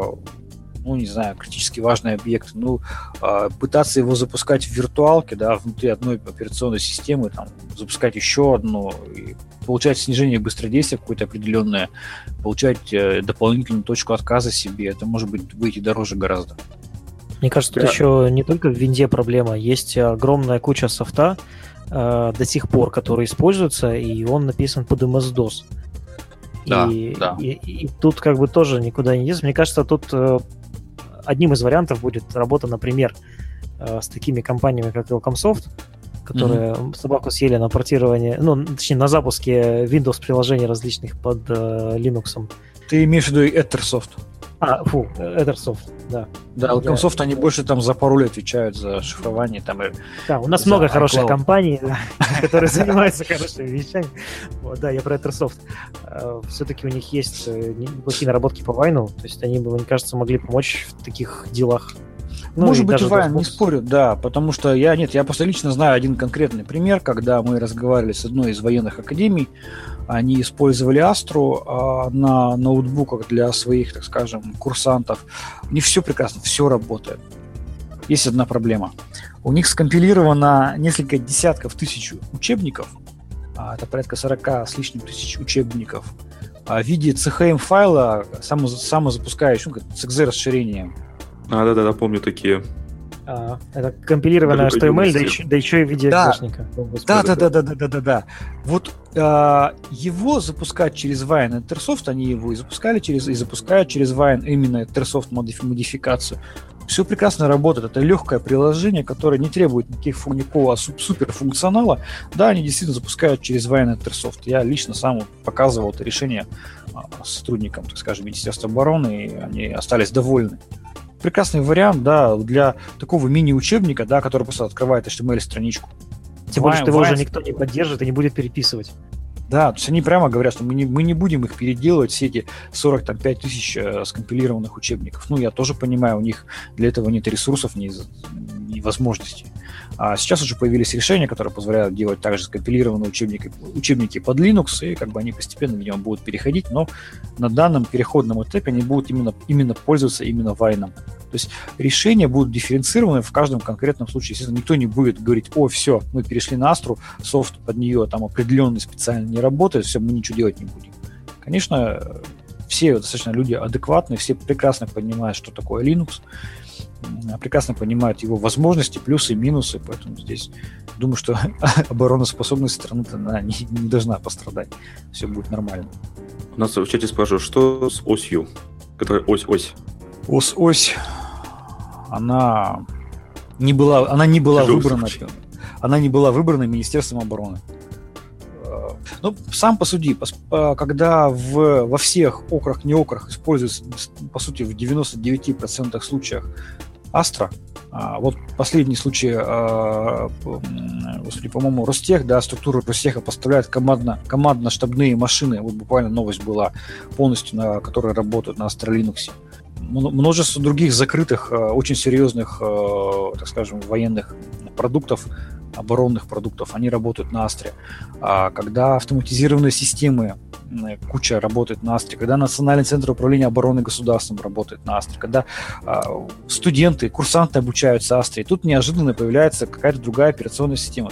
ну, не знаю, критически важный объект, ну, э, пытаться его запускать в виртуалке, да, внутри одной операционной системы, там, запускать еще одну, и получать снижение быстродействия какое-то определенное, получать э, дополнительную точку отказа себе, это может быть выйти дороже гораздо. Мне кажется, тут да. еще не только в винде проблема, есть огромная куча софта э, до сих пор, который используется, и он написан под MS-DOS. Да, и, да. И, и, тут как бы тоже никуда не ездить. Мне кажется, тут э, одним из вариантов будет работа, например, э, с такими компаниями, как Welcomesoft, которые mm-hmm. собаку съели на портировании, ну, точнее, на запуске Windows приложений различных под э, Linux. Ты имеешь в виду Ethersoft? А, фу, Ethersoft, да. Да, Welcomesoft, я... они больше там за пароли отвечают за шифрование. Там, и да, у нас много хороших компаний, которые занимаются хорошими вещами. да, я про Ethersoft. Э, Все-таки у них есть э, неплохие наработки по Вайну, то есть они бы, мне кажется, могли помочь в таких делах. Ну, Может быть, Вайн, не спорю, да, потому что я, нет, я просто лично знаю один конкретный пример, когда мы разговаривали с одной из военных академий, они использовали Астру а, на ноутбуках для своих, так скажем, курсантов. У них все прекрасно, все работает. Есть одна проблема. У них скомпилировано несколько десятков тысяч учебников, а, это порядка 40 с лишним тысяч учебников, а, в виде CHM файла самозапускающего, ну, с XZ расширением. А, да-да-да, помню такие. А, это компилированная HTML, да еще, да еще и в виде да. Да, да, да, да, да, да, да, да. Вот а, его запускать через Wine Intersoft, они его и запускали через, и запускают через Wine именно Intersoft модификацию. Все прекрасно работает. Это легкое приложение, которое не требует никаких, никакого суперфункционала. Да, они действительно запускают через Wine Intersoft. Я лично сам показывал это решение а, сотрудникам, так скажем, Министерства обороны, и они остались довольны прекрасный вариант, да, для такого мини-учебника, да, который просто открывает HTML-страничку. Тем более, что его уже никто не поддержит и не будет переписывать. Да, то есть они прямо говорят, что мы не, мы не будем их переделывать, все эти 45 тысяч э, скомпилированных учебников. Ну, я тоже понимаю, у них для этого нет ресурсов, ни, ни возможностей. А сейчас уже появились решения, которые позволяют делать также скомпилированные учебники, учебники под Linux, и как бы они постепенно, видимо, будут переходить, но на данном переходном этапе они будут именно, именно пользоваться именно Вайном. То есть решения будут дифференцированы в каждом конкретном случае. Естественно, никто не будет говорить, о, все, мы перешли на Астру, софт под нее там определенный специально не работает, все, мы ничего делать не будем. Конечно, все достаточно люди адекватные, все прекрасно понимают, что такое Linux, прекрасно понимают его возможности, плюсы и минусы, поэтому здесь думаю, что обороноспособность страны она не, не должна пострадать. Все будет нормально. У нас в чате спрашивают, что с осью, которая ось-ось? Ось-ось, она не была, она не была выбрана. Она не была выбрана Министерством обороны. Ну, сам посуди, когда в, во всех окрах, не окрах используется, по сути, в 99% случаях Астра, а, вот последний случай, а, господи, по-моему, Ростех, да, структура Ростеха поставляет командно, командно-штабные машины, вот буквально новость была полностью, на которые работают на Astra Linux. Множество других закрытых, а, очень серьезных, так скажем, военных продуктов оборонных продуктов, они работают на Астре. А когда автоматизированные системы, куча работает на Астре, когда Национальный центр управления обороны государством работает на Астре, когда а, студенты, курсанты обучаются Астре, тут неожиданно появляется какая-то другая операционная система.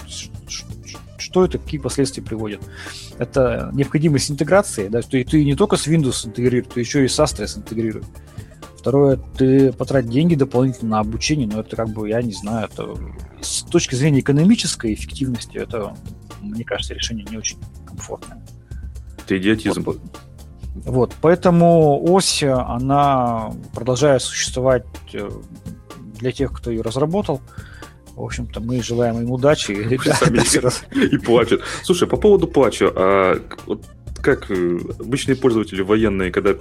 Что это, какие последствия приводят? Это необходимость интеграции, да, что ты не только с Windows интегрируешь, ты еще и с Astra интегрируешь. Второе, ты потратить деньги дополнительно на обучение, но это как бы, я не знаю, это с точки зрения экономической эффективности, это, мне кажется, решение не очень комфортное. Это идиотизм. Вот, вот, поэтому ось, она продолжает существовать э, для тех, кто ее разработал. В общем-то, мы желаем им удачи. И плачут. Слушай, по поводу плача, а вот как э, обычные пользователи военные, когда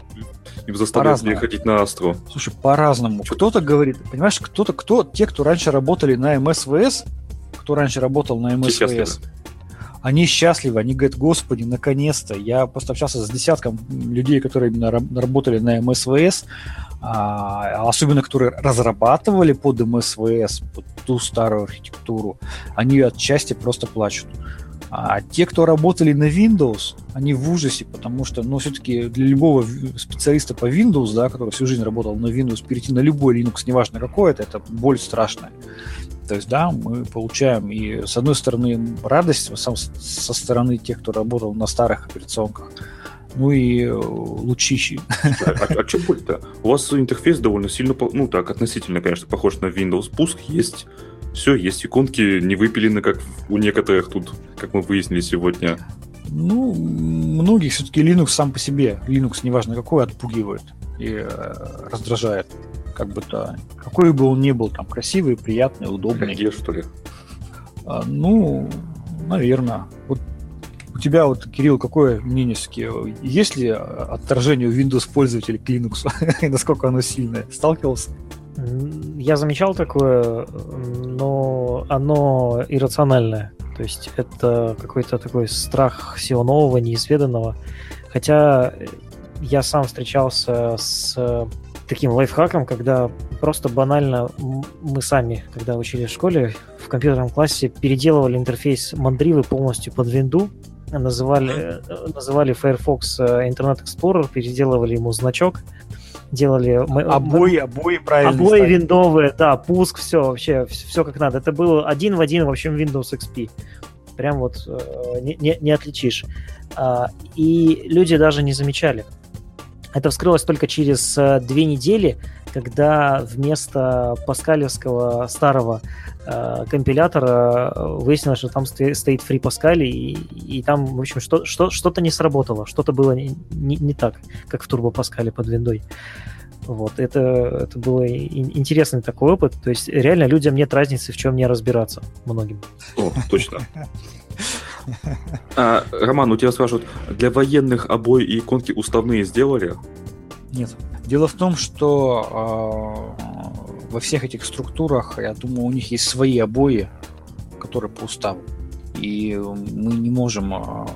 им заставляют переходить на Астро? Слушай, по-разному. Кто-то говорит, понимаешь, кто-то, кто, те, кто раньше работали на МСВС, кто раньше работал на МСВС, они счастливы, они говорят, господи, наконец-то. Я просто общался с десятком людей, которые именно работали на МСВС. а, особенно которые разрабатывали под МСВС, под ту старую архитектуру, они отчасти просто плачут. А те, кто работали на Windows, они в ужасе, потому что, ну, все-таки для любого специалиста по Windows, да, который всю жизнь работал на Windows, перейти на любой Linux, неважно какой это, это боль страшная. То есть, да, мы получаем и, с одной стороны, радость сам, со стороны тех, кто работал на старых операционках, ну и э, лучищи. А, а, а что боль-то? У вас интерфейс довольно сильно, ну так, относительно, конечно, похож на Windows. Пуск есть, все, есть иконки не выпилены, как у некоторых тут, как мы выяснили сегодня. Ну, многих все-таки Linux сам по себе, Linux, неважно какой, отпугивает и э, раздражает. Как бы то, какой бы он ни был, там, красивый, приятный, удобный. Где, что ли? А, ну, наверное. Вот у тебя вот, Кирилл, какое мнение все-таки? Есть ли отторжение у Windows пользователей к Linux? и насколько оно сильное? Сталкивался? Я замечал такое, но оно иррациональное. То есть это какой-то такой страх всего нового, неизведанного. Хотя я сам встречался с таким лайфхаком, когда просто банально мы сами, когда учили в школе, в компьютерном классе переделывали интерфейс Mandriva полностью под винду, называли, называли Firefox э, Internet Explorer, переделывали ему значок, делали... Мы, обои, мы, обои правильно Обои ставили. виндовые, да, пуск, все, вообще, все как надо. Это было один в один, в общем, Windows XP. Прям вот э, не, не, не отличишь. А, и люди даже не замечали. Это вскрылось только через э, две недели, когда вместо паскалевского старого э, компилятора э, выяснилось, что там стоит Free Pascal, и, и там, в общем, что, что, что-то не сработало, что-то было не, не, не так, как в Turbo Pascal под виндой. Вот, это, это был интересный такой опыт. То есть реально людям нет разницы, в чем не разбираться многим. О, точно. А, Роман, у тебя спрашивают, для военных обои и иконки уставные сделали? Нет. Дело в том, что э, во всех этих структурах, я думаю, у них есть свои обои, которые по уставу. И мы не можем э,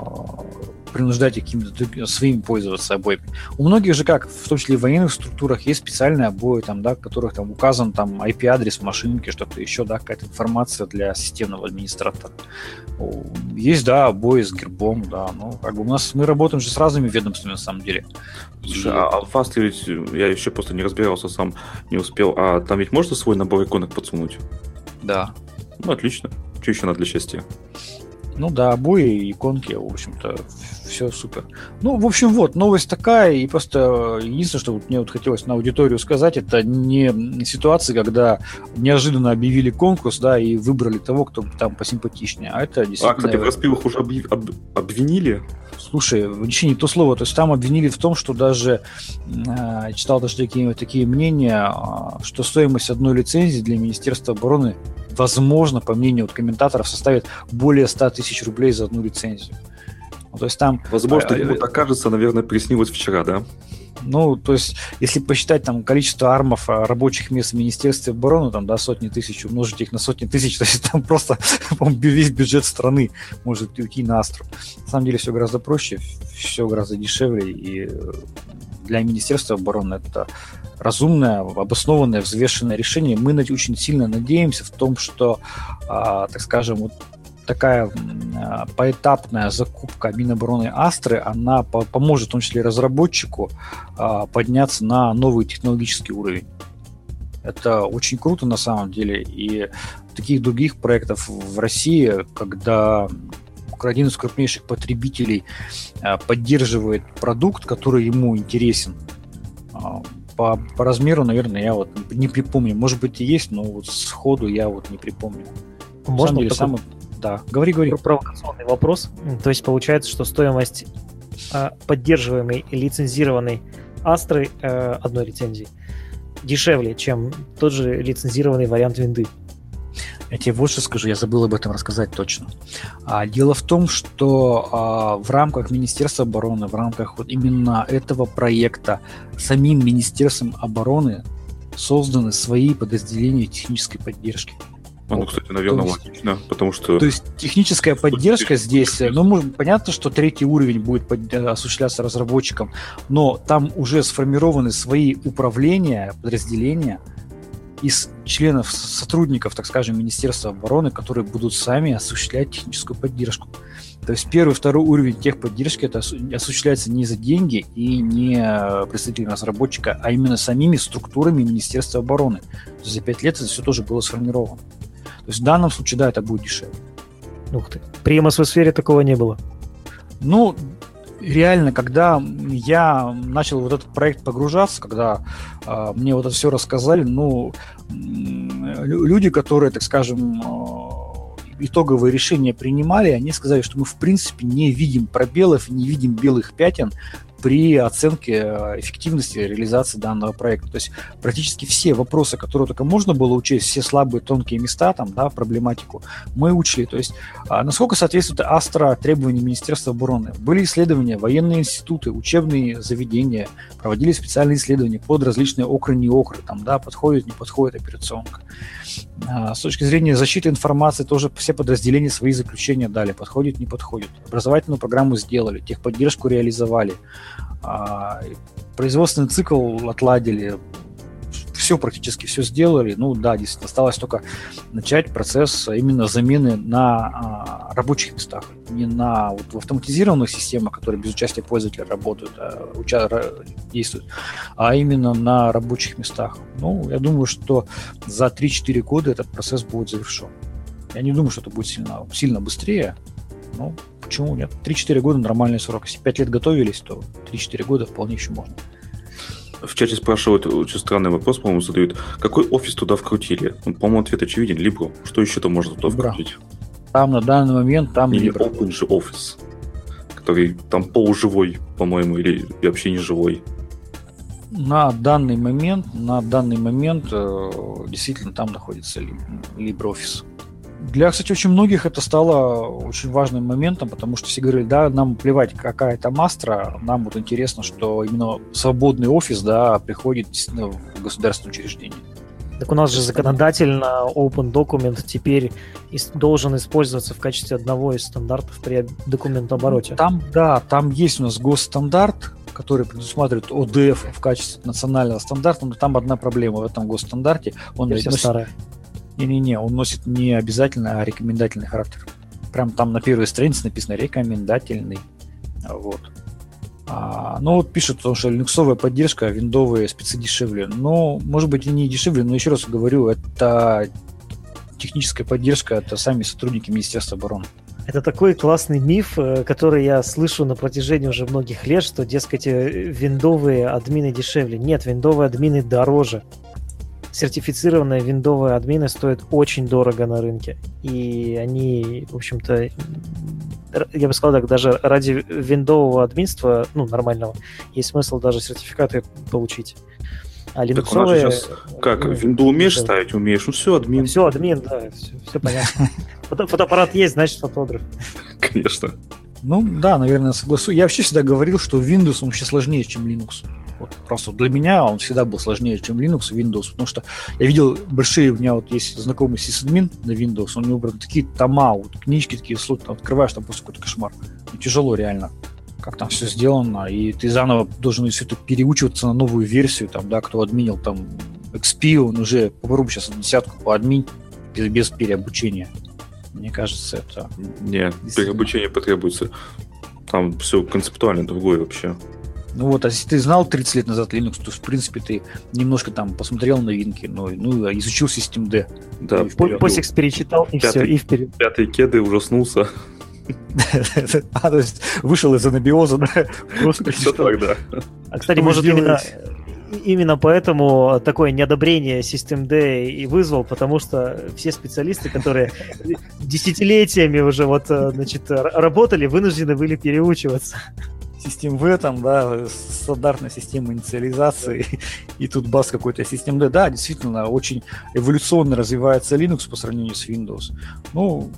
принуждать какими-то своими пользоваться обоями. У многих же как, в том числе и в военных структурах, есть специальные обои, там, да, в которых там указан там IP-адрес машинки, что-то еще, да, какая-то информация для системного администратора. Есть, да, обои с гербом, да, ну, как бы у нас, мы работаем же с разными ведомствами, на самом деле. Слушай, а, а Fast ведь, я еще просто не разбирался сам, не успел, а там ведь можно свой набор иконок подсунуть? Да. Ну, отлично. Что еще надо для счастья? Ну да, обои, иконки, в общем-то, все супер. Ну, в общем, вот, новость такая, и просто единственное, что вот мне вот хотелось на аудиторию сказать, это не ситуация, когда неожиданно объявили конкурс, да, и выбрали того, кто там посимпатичнее, а это действительно... А, кстати, в распилах уже объ... об... обвинили? Слушай, вообще не то слово, то есть там обвинили в том, что даже, э, читал даже такие, такие мнения, э, что стоимость одной лицензии для Министерства обороны возможно, по мнению вот комментаторов, составит более 100 тысяч рублей за одну лицензию. Ну, то есть там... Возможно, ему так кажется, наверное, приснилось вчера, да? Ну, то есть, если посчитать там количество армов а, рабочих мест в Министерстве обороны, там, да, сотни тысяч, умножить их на сотни тысяч, то есть там просто весь бюджет страны может уйти на астру. На самом деле все гораздо проще, все гораздо дешевле, и э, для Министерства обороны это разумное, обоснованное, взвешенное решение. Мы очень сильно надеемся в том, что, а, так скажем, вот такая а, поэтапная закупка Минобороны Астры, она поможет в том числе разработчику а, подняться на новый технологический уровень. Это очень круто на самом деле. И таких других проектов в России, когда один из крупнейших потребителей поддерживает продукт, который ему интересен, по, по размеру, наверное, я вот не припомню. Может быть и есть, но вот сходу я вот не припомню. Можно деле, такой... самый... Да, говори, говори. Провокационный вопрос. То есть получается, что стоимость э, поддерживаемой и лицензированной Астры э, одной лицензии дешевле, чем тот же лицензированный вариант винды. Я тебе вот что скажу, я забыл об этом рассказать точно. А, дело в том, что а, в рамках Министерства обороны, в рамках вот именно этого проекта самим Министерством обороны созданы свои подразделения технической поддержки. А, ну, кстати, наверное, есть, логично, потому что... То есть техническая поддержка здесь, ну, может, понятно, что третий уровень будет под, осуществляться разработчиком, но там уже сформированы свои управления, подразделения из членов, сотрудников, так скажем, Министерства обороны, которые будут сами осуществлять техническую поддержку. То есть первый, второй уровень техподдержки это осуществляется не за деньги и не представителями разработчика, а именно самими структурами Министерства обороны. То есть за пять лет это все тоже было сформировано. То есть в данном случае, да, это будет дешевле. Ух ты. При МСВ-сфере такого не было. Ну, реально, когда я начал вот этот проект погружаться, когда э, мне вот это все рассказали, ну, люди, которые, так скажем, итоговые решения принимали, они сказали, что мы в принципе не видим пробелов, не видим белых пятен при оценке э, эффективности реализации данного проекта. То есть практически все вопросы, которые только можно было учесть, все слабые, тонкие места, там, да, проблематику, мы учли. То есть а насколько соответствует Астра требованиям Министерства обороны. Были исследования, военные институты, учебные заведения, проводили специальные исследования под различные окры, не окры, там, да, подходит, не подходит операционка. А, с точки зрения защиты информации тоже все подразделения свои заключения дали, подходит, не подходит. Образовательную программу сделали, техподдержку реализовали, производственный цикл отладили, все практически все сделали. Ну да, действительно, осталось только начать процесс именно замены на а, рабочих местах, не на вот, в автоматизированных системах, которые без участия пользователя работают, а, уча, действуют, а именно на рабочих местах. Ну, я думаю, что за 3-4 года этот процесс будет завершен. Я не думаю, что это будет сильно, сильно быстрее. Ну, почему нет? 3-4 года нормальный срок. Если 5 лет готовились, то 3-4 года вполне еще можно. В чате спрашивают, очень странный вопрос, по-моему, задают. Какой офис туда вкрутили? Ну, по-моему, ответ очевиден. Libro. Что еще там можно туда Libra. вкрутить? Там на данный момент там не, не Open же офис, который там полуживой, по-моему, или вообще не живой. На данный момент, на данный момент э, действительно там находится LibreOffice. Для, кстати, очень многих это стало очень важным моментом, потому что все говорили, да, нам плевать, какая то мастра, нам вот интересно, что именно свободный офис, да, приходит в государственное учреждение. Так у нас же законодательно Open Document теперь должен использоваться в качестве одного из стандартов при документообороте. Там, да, там есть у нас госстандарт, который предусматривает ОДФ в качестве национального стандарта, но там одна проблема в этом госстандарте. Он носит, старая. Не-не-не, он носит не обязательно, а рекомендательный характер. Прям там на первой странице написано рекомендательный. Вот. А, ну вот пишут, потому что линуксовая поддержка, виндовые спецы дешевле. Ну, может быть и не дешевле, но еще раз говорю, это техническая поддержка, это сами сотрудники Министерства обороны. Это такой классный миф, э, который я слышу на протяжении уже многих лет, что, дескать, э, виндовые админы дешевле. Нет, виндовые админы дороже сертифицированные виндовые админы стоят очень дорого на рынке. И они, в общем-то, я бы сказал так, даже ради виндового админства, ну, нормального, есть смысл даже сертификаты получить. А линуксовые... Так сейчас как, ну, винду умеешь это... ставить? Умеешь? Ну все, админ. Все, админ, да, все, все понятно. Фотоаппарат есть, значит фотограф. Конечно. Ну да, наверное, согласую. Я вообще всегда говорил, что Windows он вообще сложнее, чем Linux. Вот просто для меня он всегда был сложнее, чем Linux и Windows, потому что я видел большие, у меня вот есть знакомый сисадмин на Windows, у него прям такие тома, вот книжки такие, слот, открываешь, там просто какой-то кошмар. Ну, тяжело реально как там все сделано, и ты заново должен все это переучиваться на новую версию, там, да, кто админил там XP, он уже попробуй сейчас десятку по админ без, без переобучения. Мне кажется, это... Нет, переобучение потребуется. Там все концептуально другое вообще. Ну вот, а если ты знал 30 лет назад Linux, то, в принципе, ты немножко там посмотрел новинки, ну, ну изучил систем D. Да, Посикс перечитал, и все, и вперед. Пятые кеды ужаснулся. А, то есть вышел из анабиоза, да? Просто все так, да. А, кстати, может, именно именно поэтому такое неодобрение систем D и вызвал, потому что все специалисты, которые десятилетиями уже вот, э, значит, работали, вынуждены были переучиваться систем в этом, да, стандартная система инициализации, и тут бас какой-то систем D. Да, действительно, очень эволюционно развивается Linux по сравнению с Windows. Ну,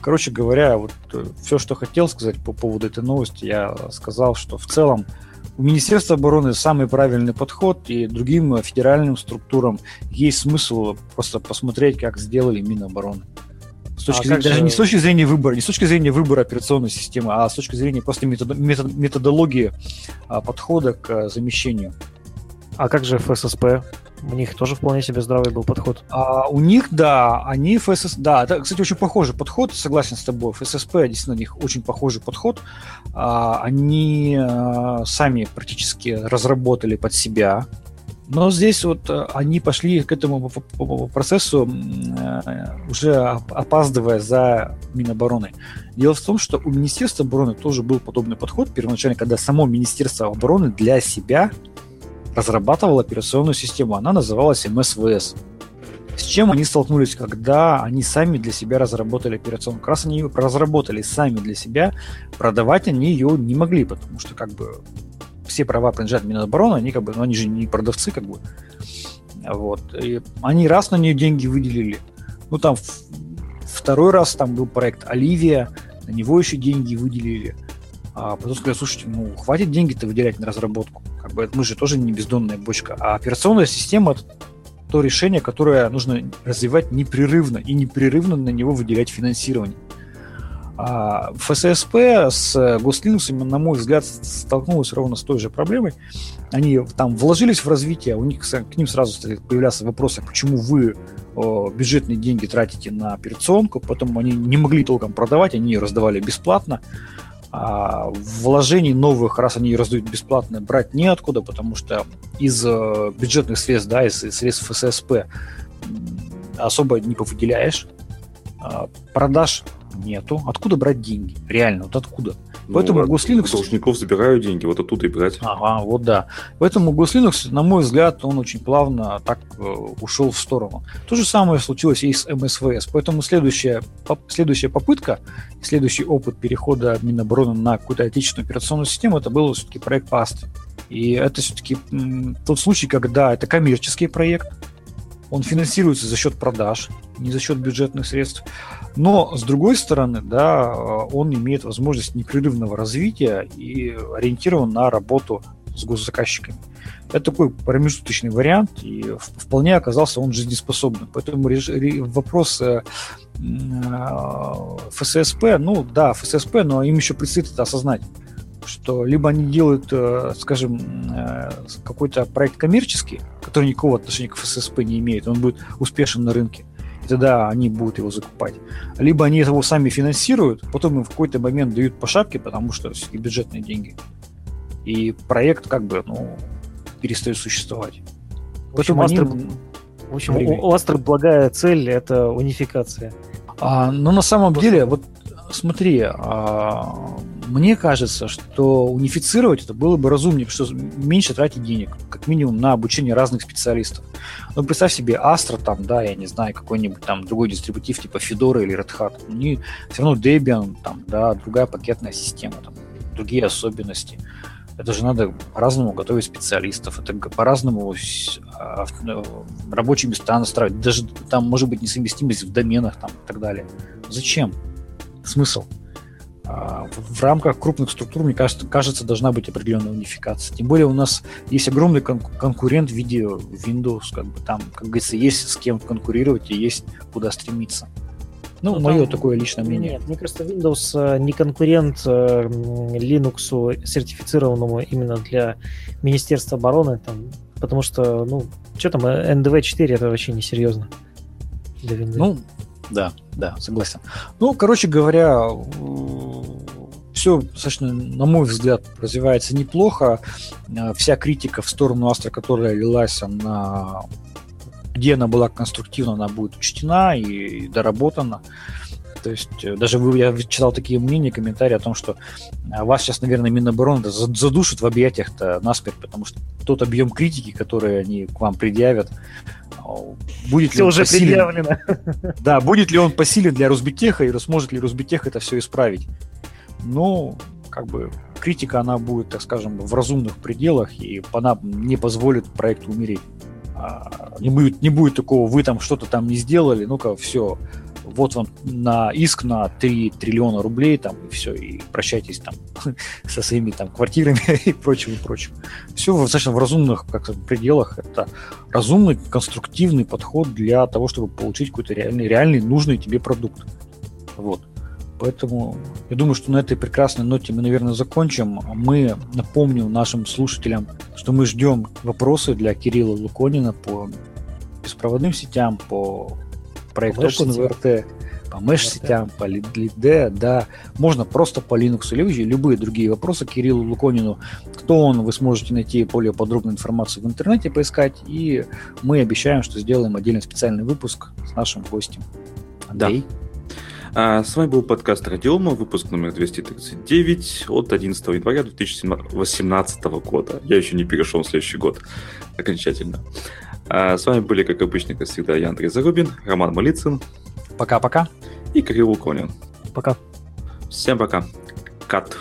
короче говоря, вот э, все, что хотел сказать по поводу этой новости, я сказал, что в целом у Министерства обороны самый правильный подход, и другим федеральным структурам есть смысл просто посмотреть, как сделали Минобороны. С точки а зрения, даже же... не с точки зрения выбора, не с точки зрения выбора операционной системы, а с точки зрения просто метод, метод, методологии а, подхода к замещению. А как же ФССП? У них тоже вполне себе здравый был подход. А, у них, да, они ФСС... Да, это, кстати, очень похожий подход, согласен с тобой. ФССП, действительно, у них очень похожий подход. А, они а, сами практически разработали под себя но здесь вот э, они пошли к этому процессу э, уже опаздывая за Минобороны. Дело в том, что у Министерства обороны тоже был подобный подход первоначально, когда само Министерство обороны для себя разрабатывал операционную систему. Она называлась МСВС. С чем они столкнулись, когда они сами для себя разработали операционную? Как раз они ее разработали сами для себя, продавать они ее не могли, потому что как бы все права принадлежат Минобороны, они как бы, ну они же не продавцы как бы. Вот. И они раз на нее деньги выделили. Ну там второй раз там был проект Оливия, на него еще деньги выделили. А потом сказали, слушайте, ну хватит деньги-то выделять на разработку. Как бы мы же тоже не бездонная бочка. А операционная система это то решение, которое нужно развивать непрерывно и непрерывно на него выделять финансирование. А ФССП с Гослинусами, на мой взгляд, столкнулась ровно с той же проблемой. Они там вложились в развитие, у них к ним сразу стали появляться вопросы, почему вы бюджетные деньги тратите на операционку, потом они не могли толком продавать, они ее раздавали бесплатно а вложений новых, раз они раздают бесплатно, брать неоткуда, потому что из э, бюджетных средств, да, из средств ФССП особо не повыделяешь. А продаж нету. Откуда брать деньги? Реально, вот откуда? Ну, Поэтому Госlinux... Должников забирают деньги, вот оттуда и брать. Ага, вот да. Поэтому Госlinux, на мой взгляд, он очень плавно так э, ушел в сторону. То же самое случилось и с МСВС. Поэтому следующая, поп, следующая попытка, следующий опыт перехода Минобороны на какую-то отечественную операционную систему, это был все-таки проект ПАСТ. И это все-таки тот случай, когда это коммерческий проект, он финансируется за счет продаж, не за счет бюджетных средств. Но, с другой стороны, да, он имеет возможность непрерывного развития и ориентирован на работу с госзаказчиками. Это такой промежуточный вариант, и вполне оказался он жизнеспособным. Поэтому вопрос э, э, ФССП, ну да, ФССП, но им еще предстоит это осознать что либо они делают, э, скажем, какой-то проект коммерческий, который никакого отношения к ФССП не имеет, он будет успешен на рынке, и тогда они будут его закупать. Либо они его сами финансируют, потом им в какой-то момент дают по шапке, потому что все-таки бюджетные деньги. И проект как бы, ну, перестает существовать. В общем, они... Астр... в общем у, Astra благая цель – это унификация. А, но на самом деле, вот смотри, а, мне кажется, что унифицировать это было бы разумнее, что меньше тратить денег, как минимум на обучение разных специалистов. Ну, представь себе Astra, там, да, я не знаю, какой-нибудь там другой дистрибутив типа Fedora или Red Hat. Они все равно Debian, там, да, другая пакетная система, там, другие особенности. Это же надо по-разному готовить специалистов, это по-разному а, рабочие места настраивать, даже там может быть несовместимость в доменах там, и так далее. Зачем? Смысл? А, в рамках крупных структур, мне кажется, кажется, должна быть определенная унификация. Тем более у нас есть огромный кон- конкурент в виде Windows, как бы там, как говорится, есть с кем конкурировать и есть куда стремиться. Ну, ну мое там, такое личное мнение. Нет, мне кажется, Windows э, не конкурент э, Linux сертифицированному именно для Министерства обороны, там, потому что, ну, что там, NDV 4 это вообще несерьезно для Windows. Ну, да, да, согласен. Ну, короче говоря, все достаточно, на мой взгляд, развивается неплохо. Вся критика в сторону Астра, которая лилась, она где она была конструктивна, она будет учтена и доработана. То есть э, даже вы, я читал такие мнения, комментарии о том, что э, вас сейчас, наверное, Минобороны задушит в объятиях-то насмерть, потому что тот объем критики, который они к вам предъявят, будет все ли уже посилен, предъявлено. Да, будет ли он посилен для Росбитеха и сможет ли Росбитех это все исправить. Ну, как бы критика, она будет, так скажем, в разумных пределах, и она не позволит проекту умереть. А, не будет, не будет такого, вы там что-то там не сделали, ну-ка, все, вот вам на иск на 3 триллиона рублей, там, и все, и прощайтесь там со своими там квартирами и прочим, и прочим. Все достаточно в разумных как пределах. Это разумный, конструктивный подход для того, чтобы получить какой-то реальный, реальный, нужный тебе продукт. Вот. Поэтому я думаю, что на этой прекрасной ноте мы, наверное, закончим. Мы напомним нашим слушателям, что мы ждем вопросы для Кирилла Луконина по беспроводным сетям, по проекту OpenVRT, по mesh-сетям, по LeadD, да. Можно просто по Linux или любые другие вопросы Кириллу Луконину. Кто он, вы сможете найти более подробную информацию в интернете, поискать. И мы обещаем, что сделаем отдельный специальный выпуск с нашим гостем. Андрей. Да. А, с вами был подкаст Радиома, выпуск номер 239 от 11 января 2018 года. Я еще не перешел в следующий год окончательно. А, с вами были, как обычно, как всегда, я Андрей Зарубин, Роман Малицын. Пока-пока. И Кирилл Уконин. Пока. Всем пока. Кат.